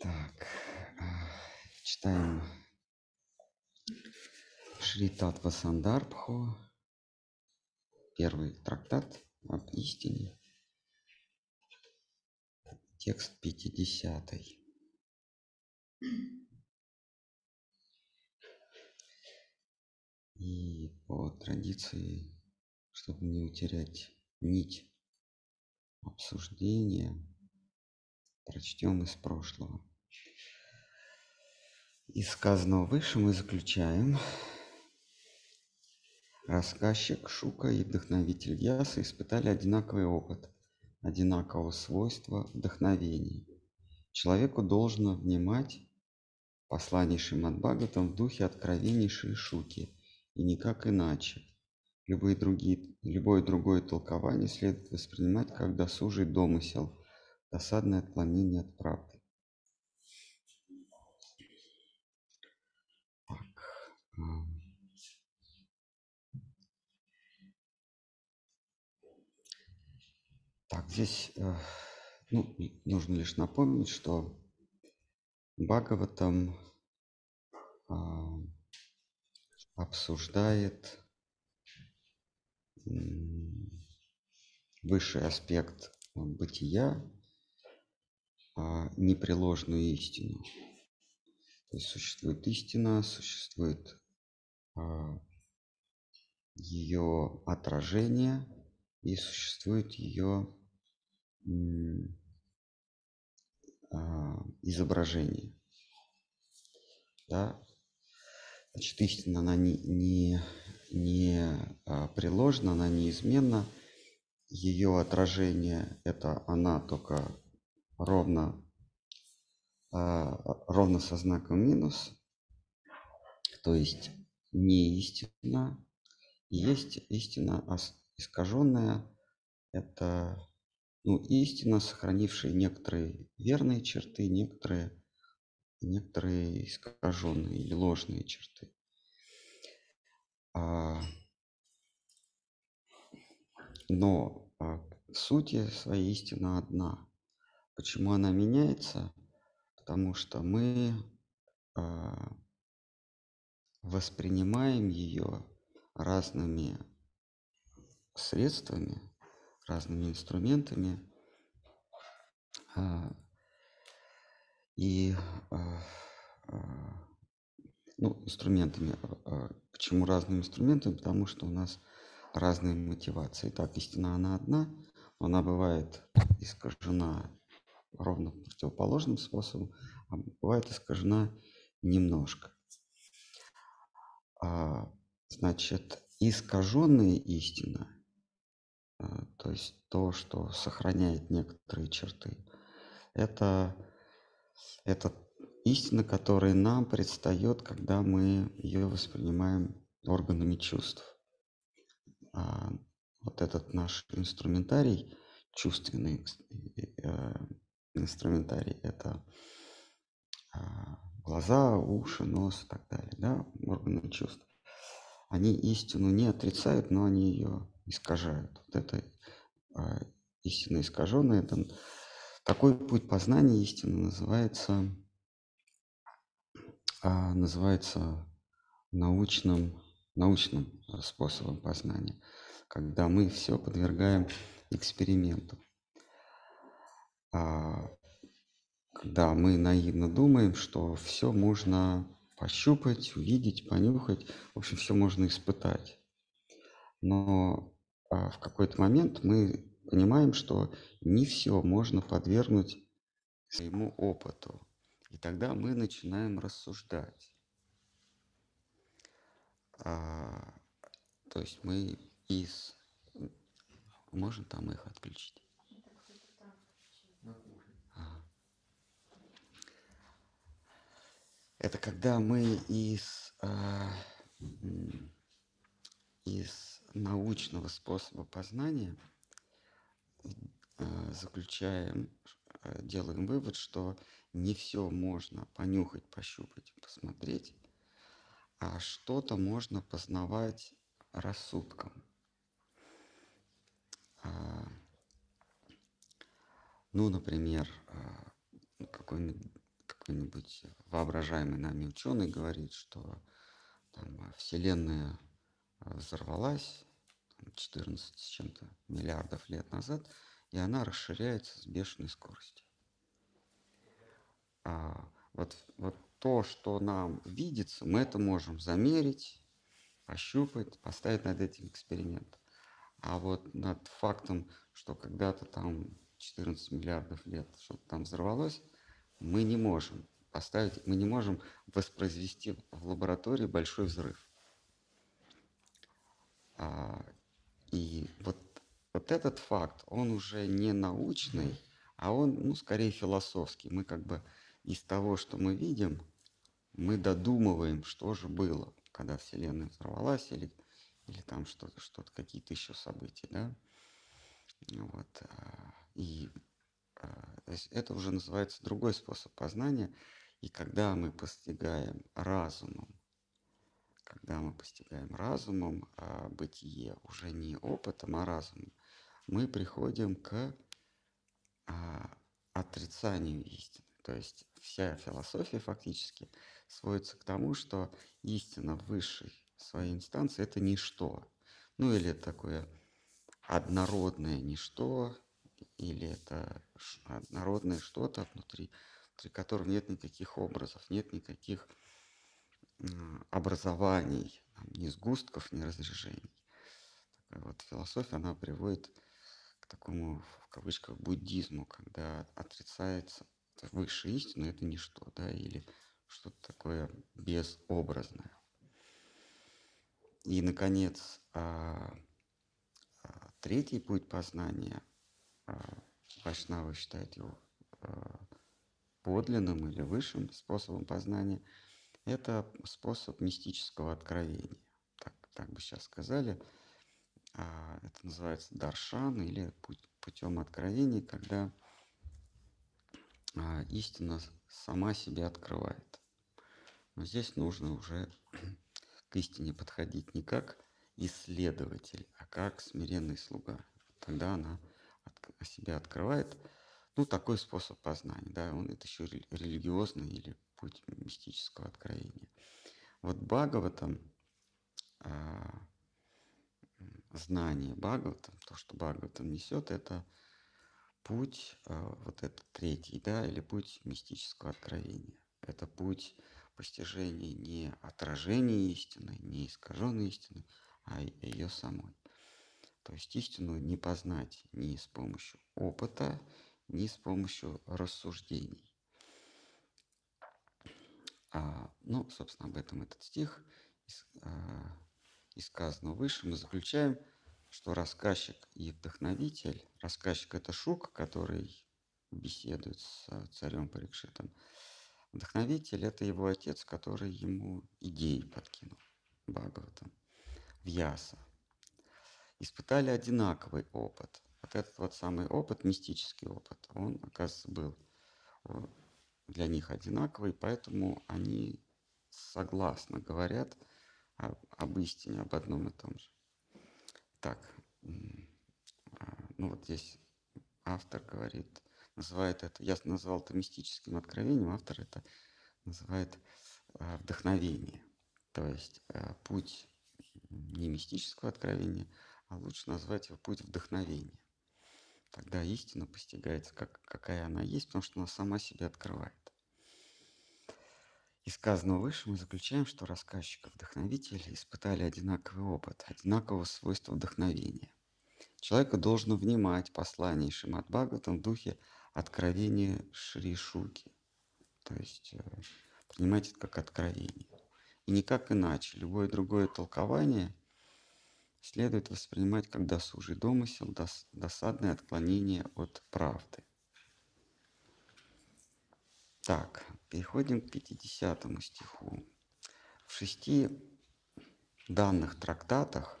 Так, читаем Шри Татва Сандарбху, первый трактат об истине, текст 50. И по традиции, чтобы не утерять нить обсуждения, прочтем из прошлого. Из сказанного выше мы заключаем, рассказчик Шука и вдохновитель Яса испытали одинаковый опыт, одинакового свойства вдохновения. Человеку должно внимать послание Шримад в духе откровеннейшей Шуки, и никак иначе. Любые другие, любое другое толкование следует воспринимать как досужий домысел, досадное отклонение от правды. Так, здесь э, ну, нужно лишь напомнить, что Бхагаватам а, обсуждает высший аспект бытия, а, непреложную истину. То есть существует истина, существует ее отражение и существует ее а, изображение. Да? Значит, истина, она не, не, не а, приложена, она неизменна. Ее отражение – это она только ровно, ровно со знаком минус, то есть не истина. Есть истина искаженная, это ну, истина, сохранившая некоторые верные черты, некоторые, некоторые искаженные или ложные черты. А, но а, сути своей истина одна. Почему она меняется? Потому что мы а, воспринимаем ее разными средствами, разными инструментами. А, и а, а, ну, инструментами. Почему разными инструментами? Потому что у нас разные мотивации. Так, истина, она одна, но она бывает искажена ровно противоположным способом, а бывает искажена немножко. Значит, искаженная истина – а, то есть то, что сохраняет некоторые черты. Это, это истина, которая нам предстает, когда мы ее воспринимаем органами чувств. А вот этот наш инструментарий, чувственный э, инструментарий, это а, глаза, уши, нос и так далее, да, органы чувств. Они истину не отрицают, но они ее искажают. Вот это а, истина искаженная. Это, такой путь познания истины называется, а, называется научным, научным способом познания, когда мы все подвергаем эксперименту. А, когда мы наивно думаем, что все можно пощупать, увидеть, понюхать, в общем, все можно испытать. Но а в какой-то момент мы понимаем, что не все можно подвергнуть своему опыту. И тогда мы начинаем рассуждать. А, то есть мы из... Можно там их отключить? Это когда мы из, а, из научного способа познания э, заключаем, э, делаем вывод, что не все можно понюхать, пощупать, посмотреть, а что-то можно познавать рассудком. А, ну, например, а, какой-нибудь какой-нибудь воображаемый нами ученый говорит, что там, Вселенная взорвалась 14 с чем-то миллиардов лет назад, и она расширяется с бешеной скоростью. А вот, вот то, что нам видится, мы это можем замерить, пощупать, поставить над этим эксперимент. А вот над фактом, что когда-то там 14 миллиардов лет что-то там взорвалось, мы не можем поставить, мы не можем воспроизвести в лаборатории большой взрыв. А, и вот, вот этот факт, он уже не научный, а он, ну, скорее философский. Мы как бы из того, что мы видим, мы додумываем, что же было, когда Вселенная взорвалась или, или там что-то, что-то, какие-то еще события, да. Вот. А, и это уже называется другой способ познания. И когда мы постигаем разумом, когда мы постигаем разумом а бытие, уже не опытом, а разумом, мы приходим к а, отрицанию истины. То есть вся философия фактически сводится к тому, что истина высшей своей инстанции – это ничто. Ну или такое однородное ничто, или это однородное что-то внутри, внутри которого нет никаких образов, нет никаких образований, ни сгустков, ни разрежений. Такая вот философия, она приводит к такому, в кавычках, буддизму, когда отрицается высшая истина, это ничто, да, или что-то такое безобразное. И, наконец, а, а, третий путь познания, а, Вайшнава считает его подлинным или высшим способом познания, это способ мистического откровения. Так, так бы сейчас сказали. Это называется даршан или путем откровения, когда истина сама себя открывает. Но здесь нужно уже к истине подходить не как исследователь, а как смиренный слуга. Тогда она от, себя открывает. Ну, такой способ познания, да, он это еще религиозный или путь мистического откровения. Вот Бхагаватам, а, знание Бхагаватам, то, что Бхагаватам несет, это путь, а, вот этот третий, да, или путь мистического откровения. Это путь постижение не отражение истины, не искаженной истины, а ее самой. То есть истину не познать ни с помощью опыта, ни с помощью рассуждений. А, ну, собственно, об этом этот стих из, а, из сказанного выше мы заключаем, что рассказчик и вдохновитель, рассказчик это Шук, который беседует с царем Парикшитом, Вдохновитель – это его отец, который ему идеи подкинул, Бхагаватам, Вьяса. Испытали одинаковый опыт. Вот этот вот самый опыт, мистический опыт, он, оказывается, был для них одинаковый, поэтому они согласно говорят об, об истине, об одном и том же. Так, а, ну вот здесь автор говорит – называет это, я назвал это мистическим откровением, автор это называет э, вдохновение. То есть э, путь не мистического откровения, а лучше назвать его путь вдохновения. Тогда истина постигается, как, какая она есть, потому что она сама себя открывает. Из сказанного выше мы заключаем, что рассказчик и вдохновитель испытали одинаковый опыт, одинакового свойства вдохновения. Человеку должно внимать послание Шимат Бхагаватам в духе откровение Шри Шуки. То есть э, принимать это как откровение. И никак иначе. Любое другое толкование следует воспринимать как досужий домысел, дос, досадное отклонение от правды. Так, переходим к 50 стиху. В шести данных трактатах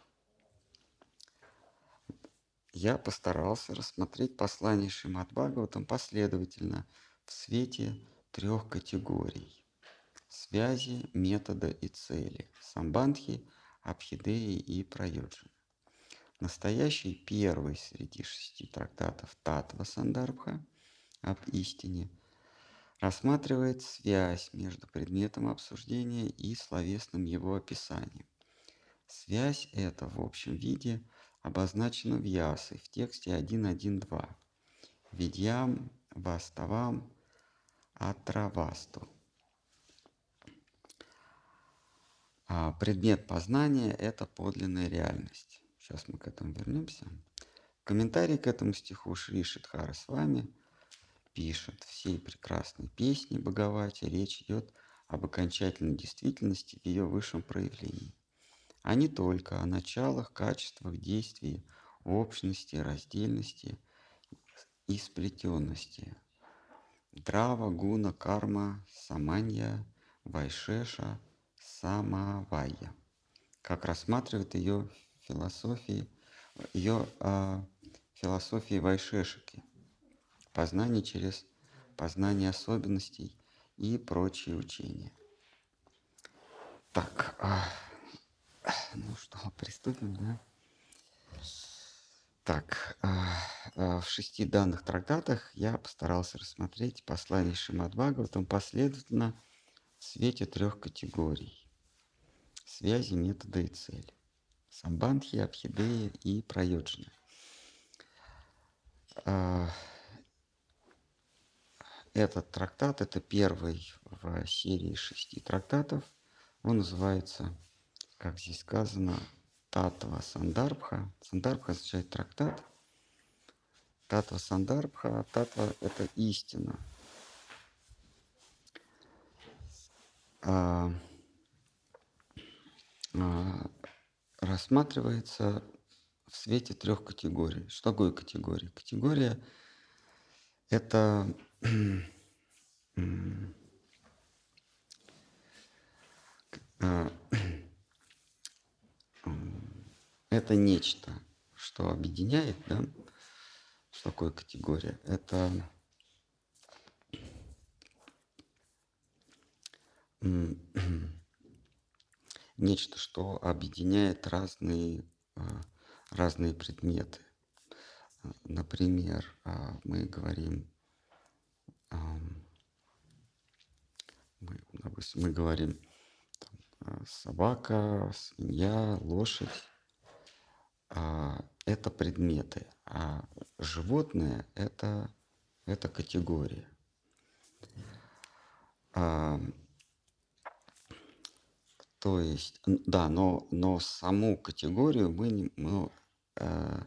я постарался рассмотреть послание Шримад Бхагаватам последовательно в свете трех категорий – связи, метода и цели – самбандхи, абхидеи и прайоджи. Настоящий первый среди шести трактатов Татва Сандарбха об истине рассматривает связь между предметом обсуждения и словесным его описанием. Связь эта в общем виде обозначена в ясы в тексте 1.1.2. Видьям, ваставам, атравасту. А предмет познания – это подлинная реальность. Сейчас мы к этому вернемся. Комментарий к этому стиху Шри Шидхара с вами пишет. Всей прекрасной песни Боговати речь идет об окончательной действительности в ее высшем проявлении, а не только о началах, качествах, действий, общности, раздельности и сплетенности. Драва, гуна, карма, саманья, вайшеша – самавайя, как рассматривает ее философии, ее э, философии Вайшешики, познание через познание особенностей и прочие учения. Так, а, ну что, приступим, да? Так, а, а, в шести данных трактатах я постарался рассмотреть послание Шимадбхагаватам последовательно свете трех категорий – связи, метода и цели. Самбандхи, Абхидея и Прайоджина. А, этот трактат – это первый в серии шести трактатов. Он называется, как здесь сказано, Татва Сандарбха. Сандарбха означает трактат. Татва Сандарбха. Татва – это истина – а, а, рассматривается в свете трех категорий. Что такое категория? Категория – это а, это нечто, что объединяет, да? Что такое категория? Это нечто, что объединяет разные, а, разные предметы. А, например, а, мы говорим, мы, допустим, мы говорим там, собака, свинья, лошадь. Это предметы, а животное это, это категория. То есть, да, но, но саму категорию мы не, мы, э,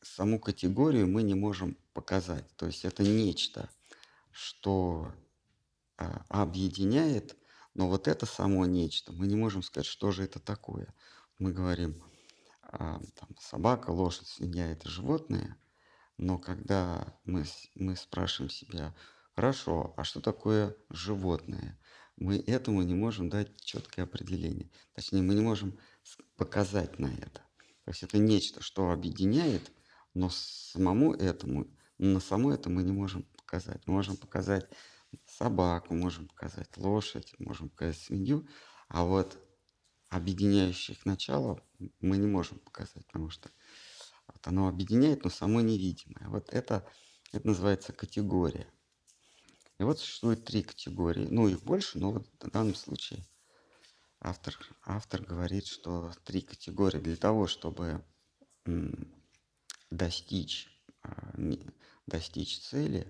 саму категорию мы не можем показать. То есть это нечто, что э, объединяет, но вот это само нечто, мы не можем сказать, что же это такое. Мы говорим, э, там, собака, лошадь, свинья – это животные, но когда мы, мы спрашиваем себя, хорошо, а что такое животное? Мы этому не можем дать четкое определение. Точнее, мы не можем показать на это. То есть это нечто, что объединяет, но самому этому, на само это мы не можем показать. Мы можем показать собаку, можем показать лошадь, можем показать свинью, а вот объединяющих начало мы не можем показать, потому что вот оно объединяет, но само невидимое. Вот это, это называется категория. И вот существует три категории. Ну, их больше, но вот в данном случае автор, автор говорит, что три категории для того, чтобы достичь, а, достичь цели,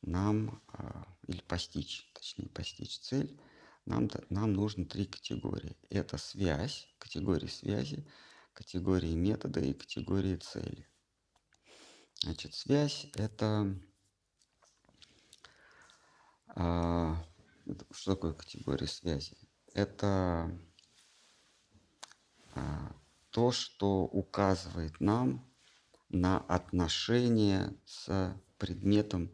нам, а, или постичь, точнее, постичь цель, нам, нам нужно три категории. Это связь, категории связи, категории метода и категории цели. Значит, связь – это что такое категория связи? Это а, то, что указывает нам на отношение с предметом,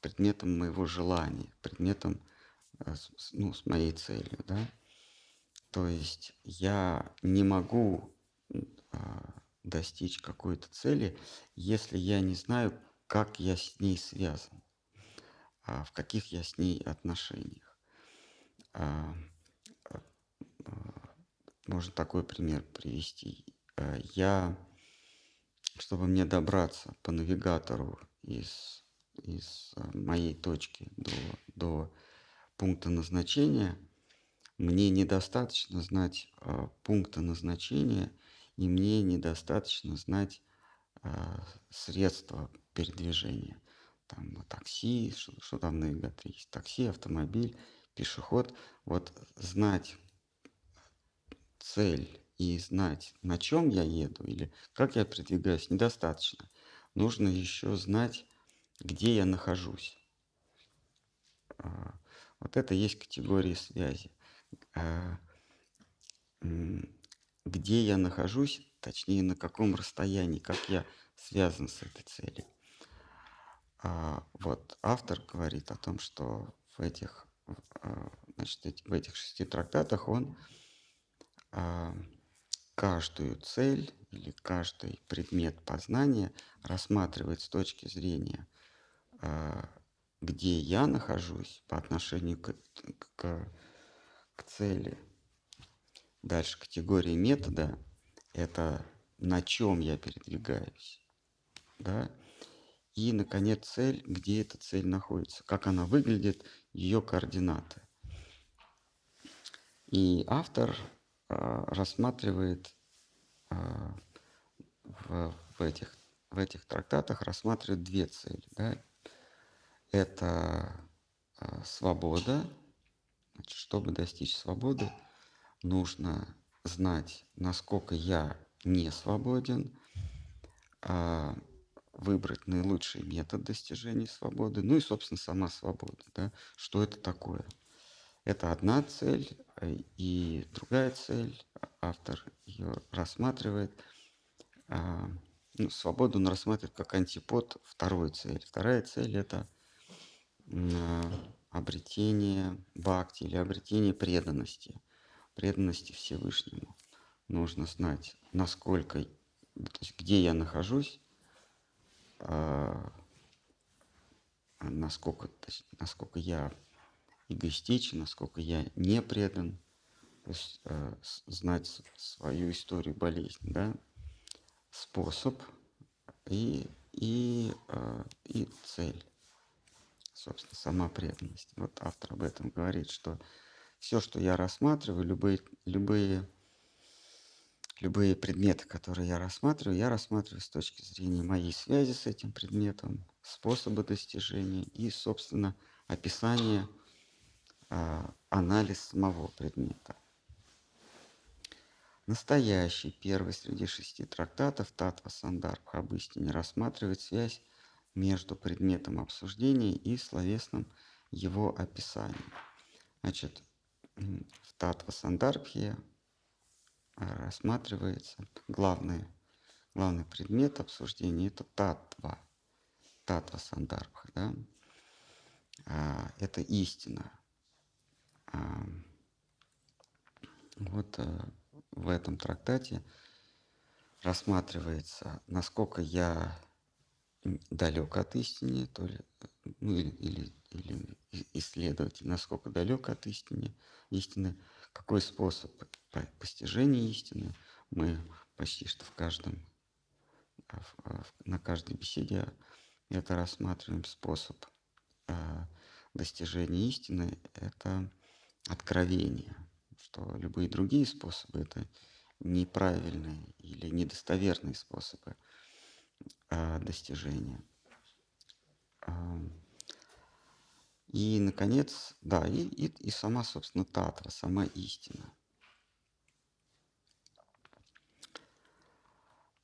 предметом моего желания, предметом, э, ну, с моей целью, да. То есть я не могу а, достичь какой-то цели, если я не знаю, как я с ней связан а в каких я с ней отношениях. А, а, можно такой пример привести. Я, чтобы мне добраться по навигатору из из моей точки до, до пункта назначения, мне недостаточно знать пункта назначения, и мне недостаточно знать средства передвижения. Там такси, что, что там на навигаторе есть, такси, автомобиль, пешеход. Вот знать цель и знать, на чем я еду или как я передвигаюсь, недостаточно. Нужно еще знать, где я нахожусь. А, вот это есть категории связи. А, где я нахожусь, точнее на каком расстоянии, как я связан с этой целью. А, вот автор говорит о том, что в этих, а, значит, в этих шести трактатах он а, каждую цель или каждый предмет познания рассматривает с точки зрения, где я нахожусь по отношению к, к, к цели. Дальше категория метода – это на чем я передвигаюсь. Да? И, наконец, цель, где эта цель находится, как она выглядит, ее координаты. И автор а, рассматривает а, в, в, этих, в этих трактатах рассматривает две цели. Да? Это а, свобода. Значит, чтобы достичь свободы, нужно знать, насколько я не свободен, выбрать наилучший метод достижения свободы, ну и, собственно, сама свобода. Да? Что это такое? Это одна цель, э, и другая цель, автор ее рассматривает, а, ну, свободу он рассматривает как антипод второй цели. Вторая цель – это а, обретение бхакти или обретение преданности, преданности Всевышнему. Нужно знать, насколько, то есть где я нахожусь, а, насколько, насколько я эгоистичен, насколько я не предан, то есть э, знать свою историю болезни, да, способ и, и, э, и цель, собственно, сама преданность. Вот автор об этом говорит, что все, что я рассматриваю, любые, любые любые предметы, которые я рассматриваю, я рассматриваю с точки зрения моей связи с этим предметом, способа достижения и, собственно, описания, а, анализ самого предмета. Настоящий первый среди шести трактатов Татва Сандарбха об истине рассматривает связь между предметом обсуждения и словесным его описанием. Значит, в Татва Сандарбхе рассматривается главный, главный предмет обсуждения – это татва, татва сандарбха, да? а, это истина. А, вот а, в этом трактате рассматривается, насколько я далек от истины, то ли, ну, или, или, или исследователь, насколько далек от истины, истины, какой способ постижения истины. Мы почти что в каждом, а, а, на каждой беседе это рассматриваем способ а, достижения истины – это откровение, что любые другие способы – это неправильные или недостоверные способы достижения. И, наконец, да, и, и, и сама, собственно, татва, сама истина.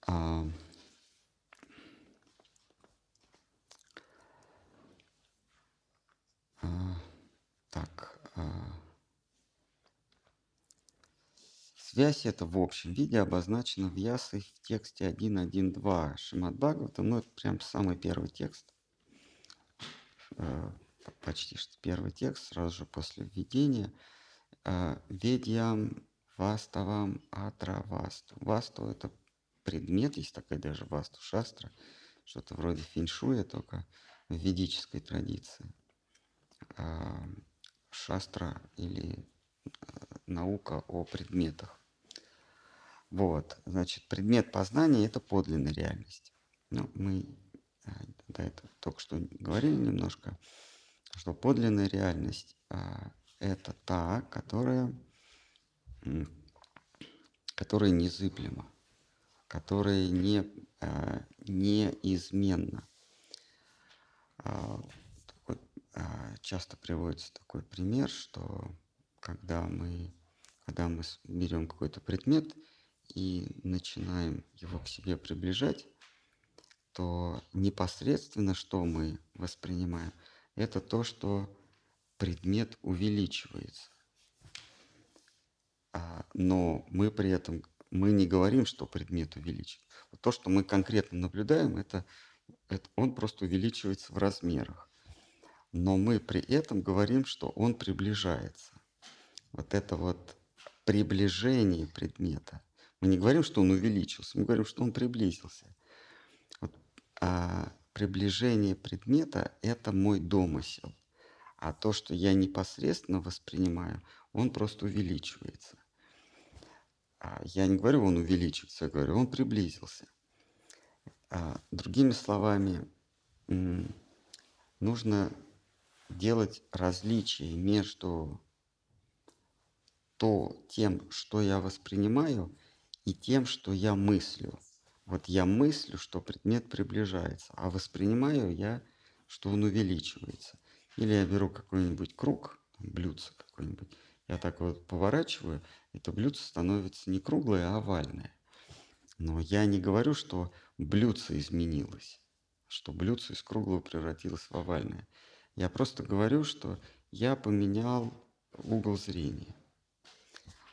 А, а, так. А, связь эта в общем виде обозначена в Ясы в тексте 1.1.2 Шимат Бхагавата, ну, это прям самый первый текст а, почти что первый текст, сразу же после введения. А, Ведьям Ваставам Атра Васту. Это предмет, есть такая даже Васту Шастра, что-то вроде феншуя, только в ведической традиции. А, шастра или а, наука о предметах. Вот, значит, предмет познания – это подлинная реальность. Ну, мы э, до этого только что говорили немножко, что подлинная реальность а, это та, которая, которая незыблема, которая не, а, неизменна. А, часто приводится такой пример, что когда мы, когда мы берем какой-то предмет и начинаем его к себе приближать, то непосредственно что мы воспринимаем, это то, что предмет увеличивается. А, но мы при этом мы не говорим, что предмет увеличивается. то, что мы конкретно наблюдаем, это, это он просто увеличивается в размерах. Но мы при этом говорим, что он приближается. Вот это вот приближение предмета. Мы не говорим, что он увеличился, мы говорим, что он приблизился. Вот, а приближение предмета – это мой домысел. А то, что я непосредственно воспринимаю, он просто увеличивается. А я не говорю, он увеличивается, я говорю, он приблизился. А другими словами, нужно делать различие между то, тем, что я воспринимаю, и тем, что я мыслю. Вот я мыслю, что предмет приближается, а воспринимаю я, что он увеличивается. Или я беру какой-нибудь круг, блюдце какое-нибудь, я так вот поворачиваю, это блюдце становится не круглое, а овальное. Но я не говорю, что блюдце изменилось, что блюдце из круглого превратилось в овальное. Я просто говорю, что я поменял угол зрения.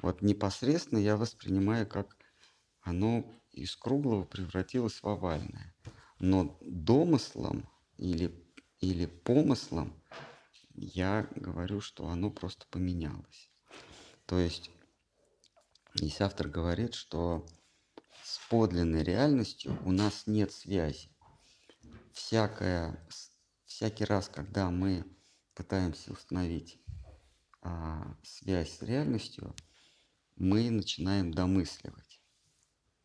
Вот непосредственно я воспринимаю, как оно из круглого превратилось в овальное. Но домыслом или, или помыслом я говорю, что оно просто поменялось. То есть, здесь автор говорит, что с подлинной реальностью у нас нет связи. Всякое, всякий раз, когда мы пытаемся установить а, связь с реальностью, мы начинаем домысливать.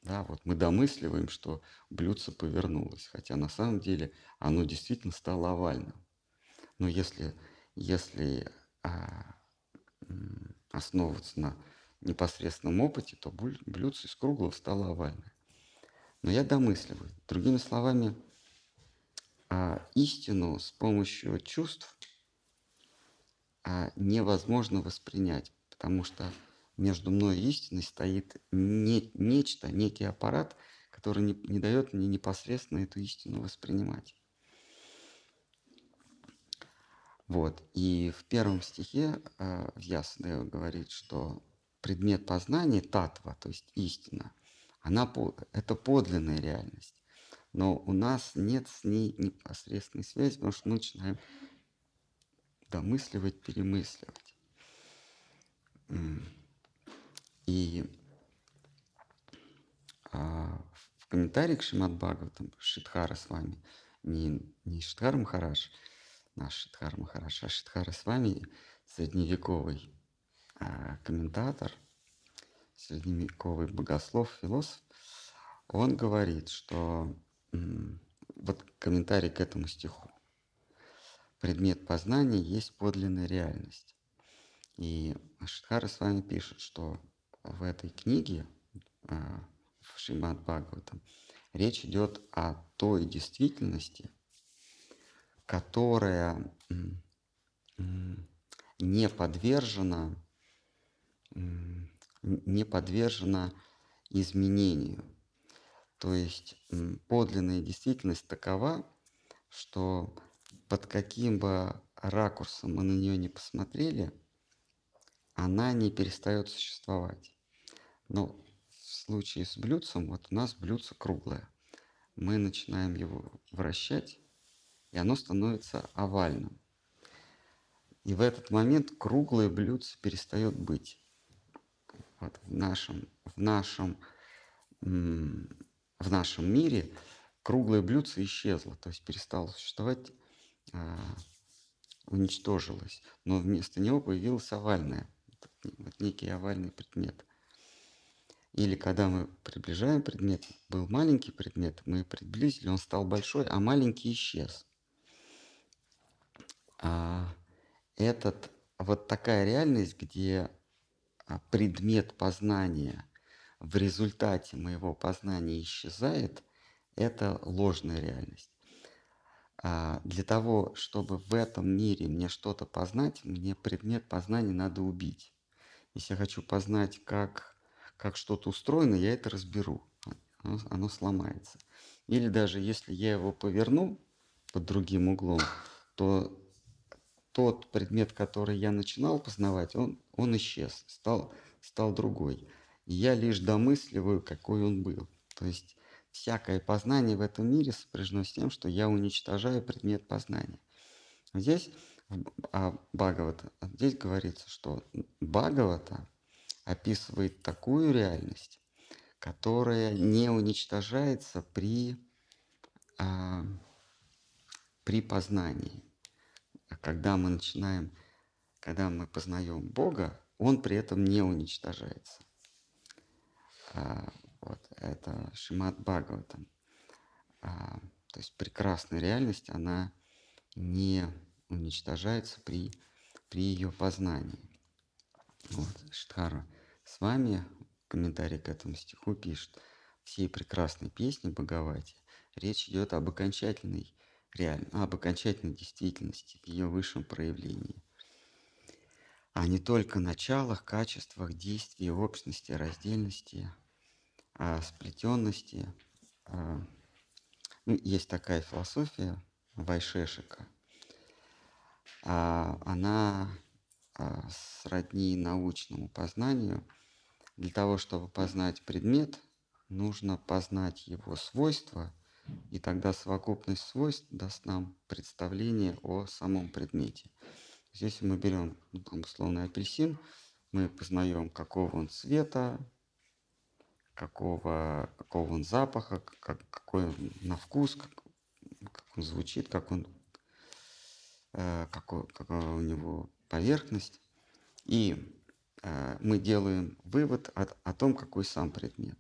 Да, вот мы домысливаем, что блюдце повернулось, хотя на самом деле оно действительно стало овальным. Но если если а, основываться на непосредственном опыте, то блюдце из круглого стало овальное. Но я домысливаю. Другими словами, а, истину с помощью чувств а, невозможно воспринять, потому что между мной и истиной стоит не, нечто, некий аппарат, который не, не дает мне непосредственно эту истину воспринимать. Вот. И в первом стихе э, Ясдева говорит, что предмет познания, татва, то есть истина, она, это подлинная реальность. Но у нас нет с ней непосредственной связи, потому что мы начинаем домысливать, перемысливать. И а, в комментарии к Шимат Бхагаватам Шидхара с вами, не, не Шидхар Махараш, наш Шидхар Махараш, а Шидхара с вами средневековый а, комментатор, средневековый богослов, философ, он говорит, что вот комментарий к этому стиху. Предмет познания есть подлинная реальность. И Шидхара с вами пишет, что в этой книге, а, в Шримад Бхагаватам, речь идет о той действительности, которая не подвержена, не подвержена изменению. То есть подлинная действительность такова, что под каким бы ракурсом мы на нее не посмотрели, она не перестает существовать. Но в случае с блюдцем, вот у нас блюдце круглое. Мы начинаем его вращать, и оно становится овальным. И в этот момент круглое блюдце перестает быть. Вот в нашем, в нашем, в нашем мире круглое блюдце исчезло, то есть перестало существовать, а, уничтожилось. Но вместо него появилось овальное, вот некий овальный предмет – Или когда мы приближаем предмет, был маленький предмет, мы приблизили, он стал большой, а маленький исчез. А этот, вот такая реальность, где а, предмет познания в результате моего познания исчезает, это ложная реальность. А для того, чтобы в этом мире мне что-то познать, мне предмет познания надо убить. Если я хочу познать, как, как что-то устроено, я это разберу. Оно, оно сломается. Или даже если я его поверну под другим углом, то тот предмет, который я начинал познавать, он, он исчез, стал, стал другой. И я лишь домысливаю, какой он был. То есть всякое познание в этом мире сопряжено с тем, что я уничтожаю предмет познания. Здесь а Бхагавата, здесь говорится, что Бхагавата описывает такую реальность, которая не уничтожается при, а, при познании. А когда мы начинаем, когда мы познаем Бога, Он при этом не уничтожается. А, вот, это Шимат Бхагаватам. А, то есть прекрасная реальность, она не уничтожается при, при ее познании. Вот, Штхара с вами в комментарии к этому стиху пишет, всей прекрасной песни Бхагавати речь идет об окончательной реально, об окончательной действительности ее высшем проявлении, а не только началах, качествах, действий, общности, раздельности, а сплетенности. А, ну, есть такая философия Вайшешика. А, она а, сродни научному познанию. Для того, чтобы познать предмет, нужно познать его свойства, и тогда совокупность свойств даст нам представление о самом предмете. Здесь мы берем, ну, там, условный апельсин, мы познаем, какого он цвета, какого, какого он запаха, как, какой он на вкус, как, как он звучит, как он, какой, какая у него поверхность. И э, мы делаем вывод о, о том, какой сам предмет.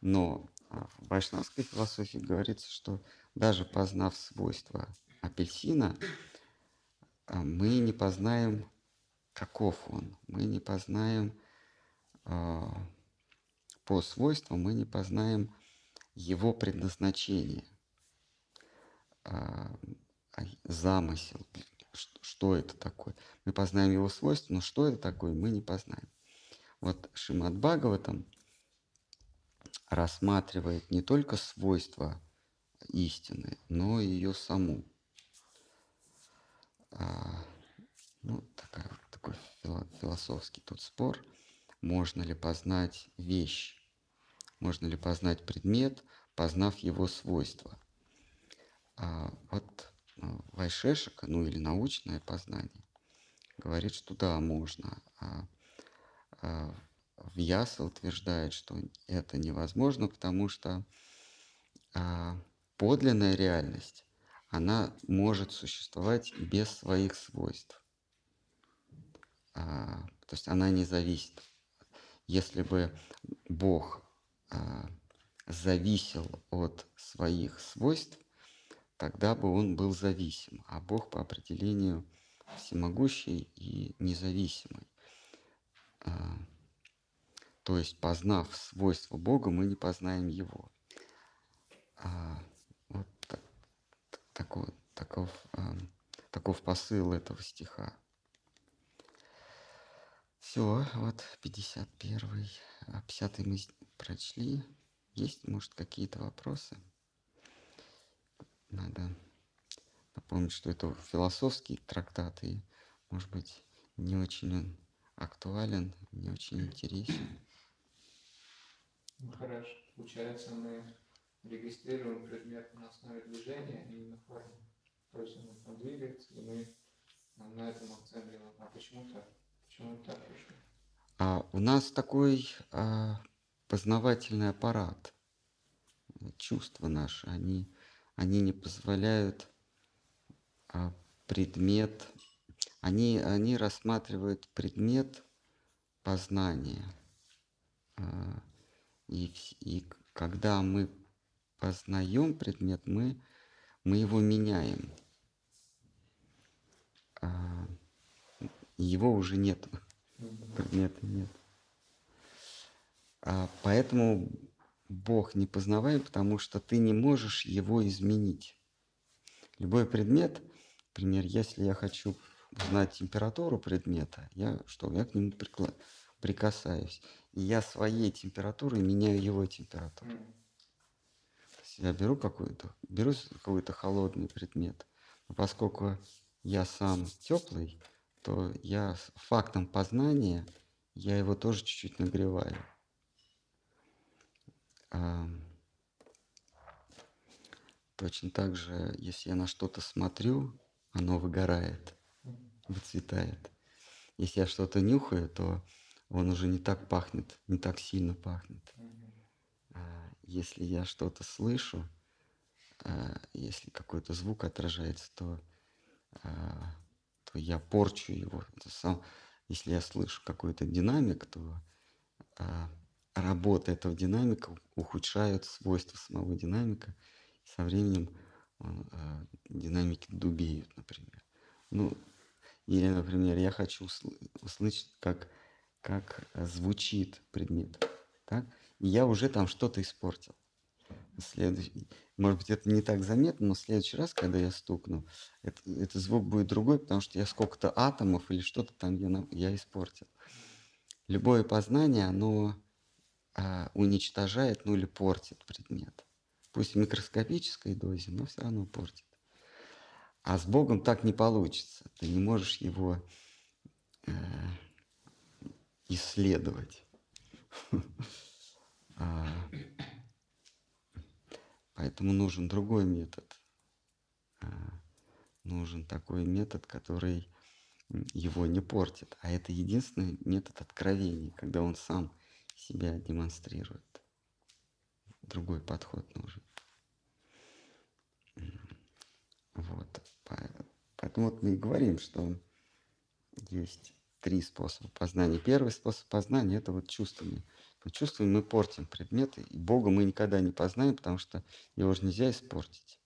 Но а, в вайшнавской философии говорится, что даже познав свойства апельсина, э, мы не познаем, каков он, мы не познаем э, по свойствам мы не познаем его предназначение, замысел, что это такое. Мы познаем его свойства, но что это такое, мы не познаем. Вот Шимат Бхагаватам рассматривает не только свойства истины, но и ее саму. А, ну, такая, такой философский тут спор – можно ли познать вещь? Можно ли познать предмет, познав его свойства? А вот Вайшешика, ну или научное познание, говорит, что да, можно. А, а Вьяса утверждает, что это невозможно, потому что а, подлинная реальность, она может существовать без своих свойств. А, то есть она не зависит если бы Бог а, зависел от своих свойств, тогда бы он был зависим, а Бог по определению всемогущий и независимый. А, то есть, познав свойства Бога, мы не познаем Его. А, вот так, таков, а, таков посыл этого стиха. Все, вот 51 а 50 мы прочли. Есть, может, какие-то вопросы? Надо напомнить, что это философский трактат, и, может быть, не очень он актуален, не очень интересен. Ну, хорошо. Получается, мы регистрируем предмет на основе движения и на форме. То есть он двигается, и мы на этом акцент делаем. А почему так? А у нас такой а, познавательный аппарат, чувства наши, они, они не позволяют а, предмет, они, они рассматривают предмет познания а, И, и когда мы познаем предмет, мы, мы его меняем. А, его уже нет. Предмета нет. Поэтому Бог не познаваем, потому что ты не можешь его изменить. Любой предмет, например, если я хочу знать температуру предмета, я что? Я к нему прикла- прикасаюсь. И я своей температурой меняю его температуру. я беру какой-то, беру какой-то холодный предмет, но поскольку я сам теплый, то я фактом познания я его тоже чуть-чуть нагреваю. Точно так же, если я на что-то смотрю, оно выгорает, выцветает. Если я что-то нюхаю, то он уже не так пахнет, не так сильно пахнет. А, если я что-то слышу, а, если какой-то звук отражается, то, а, то я порчу его. Это сам, если я слышу какой-то динамик, то работа этого динамика ухудшает свойства самого динамика. Со временем он, динамики дубеют, например. Ну, или, например, я хочу услышать, как как э, звучит предмет. Так? И я уже там что-то испортил. Следующий, может быть, это не так заметно, но в следующий раз, когда я стукну, это, этот звук будет другой, потому что я сколько-то атомов или что-то там я, я испортил. Любое познание, оно а, уничтожает, ну или портит предмет. Пусть в микроскопической дозе, но все равно портит. А с Богом так не получится. Ты не можешь его э, исследовать. А, поэтому нужен другой метод. А, нужен такой метод, который его не портит. А это единственный метод откровения, когда он сам себя демонстрирует. Другой подход нужен. Вот. Поэтому вот мы и говорим, что есть три способа познания. Первый способ познания – это вот чувствами. Чувствами мы портим предметы, и Бога мы никогда не познаем, потому что его же нельзя испортить.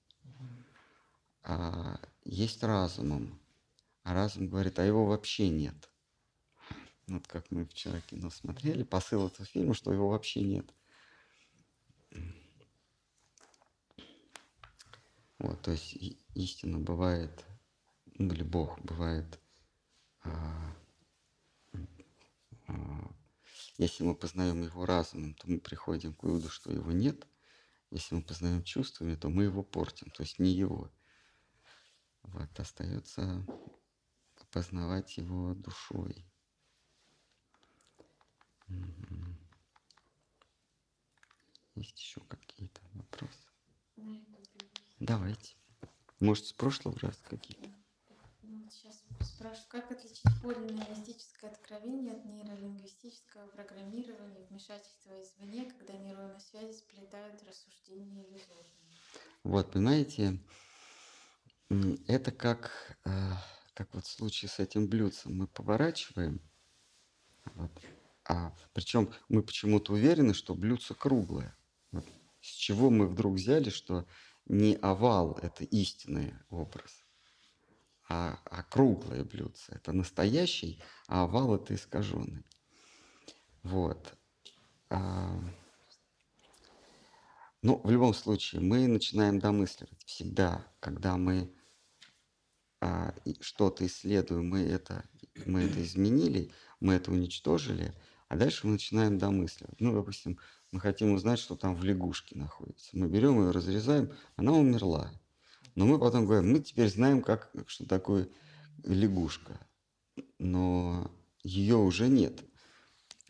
А есть разумом. А разум говорит, а его вообще нет. Вот как мы вчера кино смотрели, посыл этого фильма, что его вообще нет. Вот, то есть истина бывает, ну или Бог бывает а, а, если мы познаем его разумом, то мы приходим к выводу, что его нет. Если мы познаем чувствами, то мы его портим, то есть не его. Вот, остается познавать его душой. Угу. Есть еще какие-то вопросы? Давайте. Может, с прошлого раза какие-то? Ну, сейчас спрашиваю, как отличить подлинное мистическое откровение от нейролингвистического программирования, вмешательства извне, когда нейронные связи сплетают рассуждения иллюзорные? Вот, понимаете, это как, э, как вот в случае с этим блюдцем. Мы поворачиваем, вот, а причем мы почему-то уверены, что блюдце круглое. Вот. С чего мы вдруг взяли, что не овал – это истинный образ, а, а круглое блюдце. Это настоящий, а овал это искаженный. Вот. А, ну, в любом случае, мы начинаем домысливать всегда, когда мы а, что-то исследуем, мы это, мы это изменили, мы это уничтожили, а дальше мы начинаем домысливать. Ну, допустим, мы хотим узнать, что там в лягушке находится. Мы берем ее, разрезаем, она умерла. Но мы потом говорим, мы теперь знаем, как, что такое лягушка. Но ее уже нет.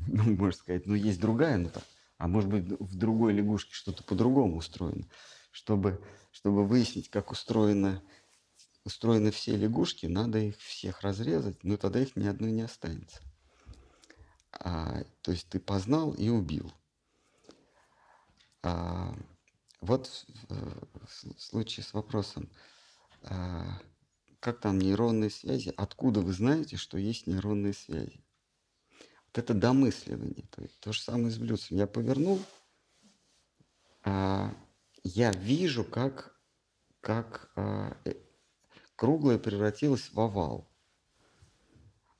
Ну, можно сказать, ну есть другая, ну, так, а может быть в другой лягушке что-то по-другому устроено. Чтобы, чтобы выяснить, как устроено, устроены все лягушки, надо их всех разрезать, но тогда их ни одной не останется. А, то есть ты познал и убил. А, вот в случае с вопросом, а, как там нейронные связи, откуда вы знаете, что есть нейронные связи? Вот это домысливание, то, то же самое с блюдцем. Я повернул а, я вижу, как, как а, э, круглое превратилось в овал.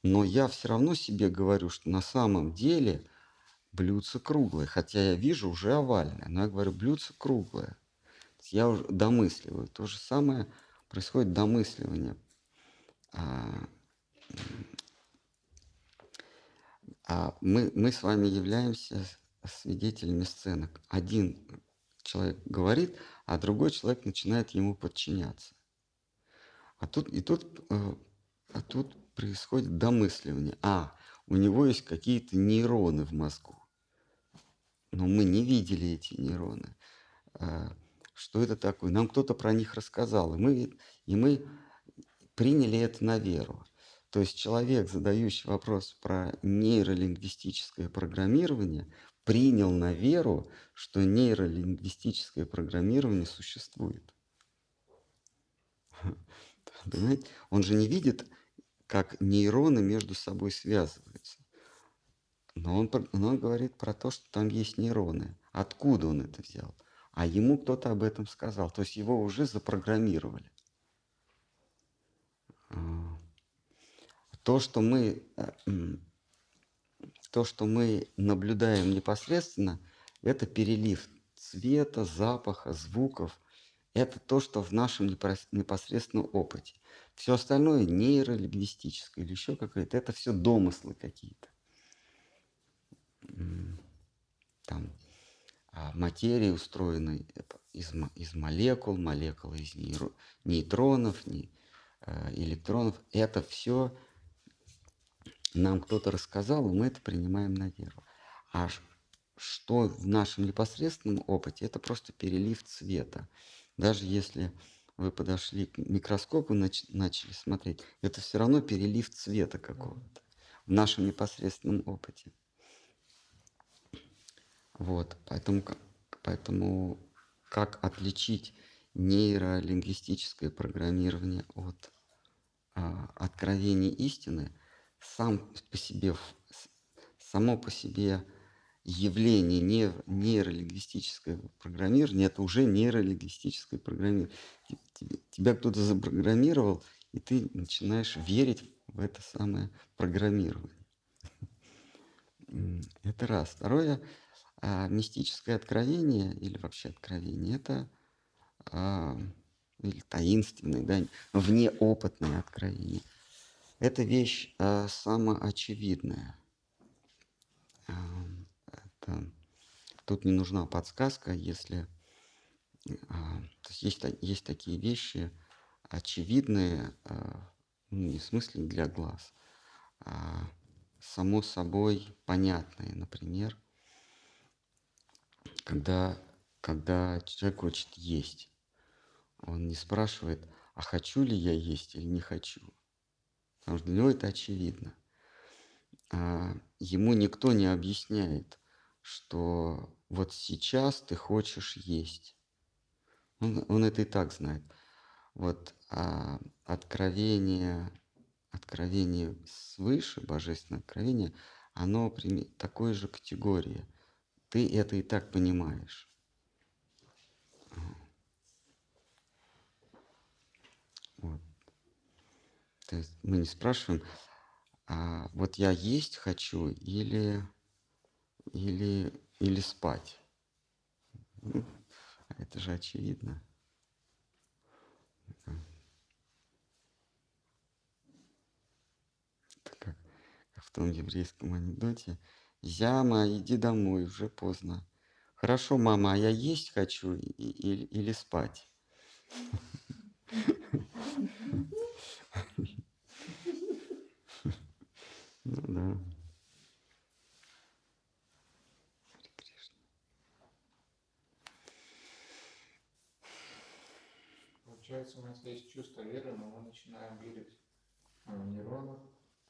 Но я все равно себе говорю, что на самом деле блюдце круглое, хотя я вижу уже овальное, но я говорю, блюдце круглое. Я уже домысливаю. То же самое происходит домысливание. А, а мы, мы с вами являемся свидетелями сценок. Один человек говорит, а другой человек начинает ему подчиняться. А тут, и тут, э, а тут происходит домысливание. А, у него есть какие-то нейроны в мозгу. Но мы не видели эти нейроны. А, что это такое? Нам кто-то про них рассказал, и мы, и мы приняли это на веру. То есть человек, задающий вопрос про нейролингвистическое программирование, принял на веру, что нейролингвистическое программирование существует. Понимаете? Он же не видит, как нейроны между собой связываются. Но он, но он говорит про то, что там есть нейроны. Откуда он это взял? А ему кто-то об этом сказал. То есть его уже запрограммировали. А, то, что мы, э, то, что мы наблюдаем непосредственно, это перелив цвета, запаха, звуков. Это то, что в нашем непосредственном опыте. Все остальное нейролингвистическое или еще какое-то, это все домыслы какие-то. Там а, материя устроена из, из молекул, молекулы из нейтронов, не, Э, электронов. Это все нам кто-то рассказал, и мы это принимаем на веру. А что в нашем непосредственном опыте, это просто перелив цвета. Даже если вы подошли к микроскопу, нач- начали смотреть, это все равно перелив цвета какого-то в нашем непосредственном опыте. Вот, поэтому, поэтому как отличить нейролингвистическое программирование от а, откровения истины, сам по себе, само по себе явление не, нейролингвистическое программирование, это уже нейролингвистическое программирование. Тебя кто-то запрограммировал, и ты начинаешь верить в это самое программирование. Это раз. Второе, а, мистическое откровение или вообще откровение, это а, или таинственное, да, внеопытное откровение. Это вещь а, самоочевидная. А, это, тут не нужна подсказка, если а, то есть, есть, есть такие вещи очевидные, а, ну, не в смысле для глаз, а само собой понятные, например, когда, когда человек хочет есть. Он не спрашивает, а хочу ли я есть или не хочу. Потому что для него это очевидно. А ему никто не объясняет, что вот сейчас ты хочешь есть. Он, он это и так знает. Вот а откровение, откровение свыше, божественное откровение, оно такой же категории. Ты это и так понимаешь. Вот. То есть мы не спрашиваем, а вот я есть хочу или, или, или спать. Это же очевидно. Как, как в том еврейском анекдоте. Зяма, иди домой, уже поздно. Хорошо, мама, а я есть хочу или, или спать? Ну да. Получается, у нас есть чувство веры, но мы начинаем верить в нейронах,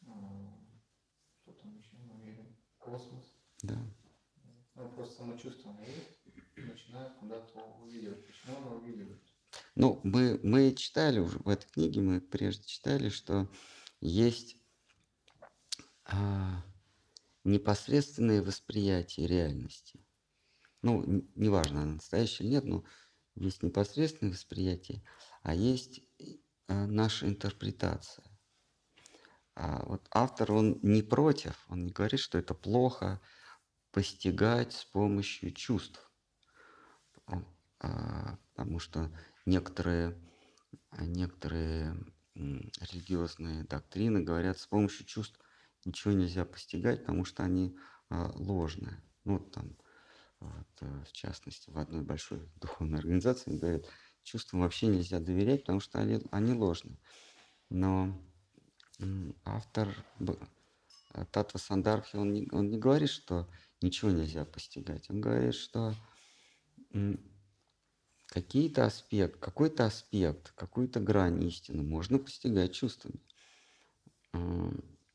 что там еще мы верим, космос. Да. Ну, просто само чувство верит, начинает куда-то увидеть. Почему оно увидит? Ну, мы, мы читали уже в этой книге, мы прежде читали, что есть а, непосредственное восприятие реальности. ну, неважно, она настоящая или нет, но есть непосредственное восприятие, а есть э, наша интерпретация. А вот автор, он не против, он не говорит, что это плохо постигать с помощью чувств. А, потому что некоторые, а, некоторые религиозные доктрины говорят, с помощью чувств ничего нельзя постигать, потому что они а, ложные. Ну, там, вот, э, в частности, в одной большой духовной организации говорят, чувствам вообще нельзя доверять, потому что они, они ложные. Но автор э, Татва Сандарбхи, он не, он не говорит, что ничего нельзя постигать. Он говорит, что какие-то аспект, какой-то аспект, какую-то грань истины можно постигать чувствами. А,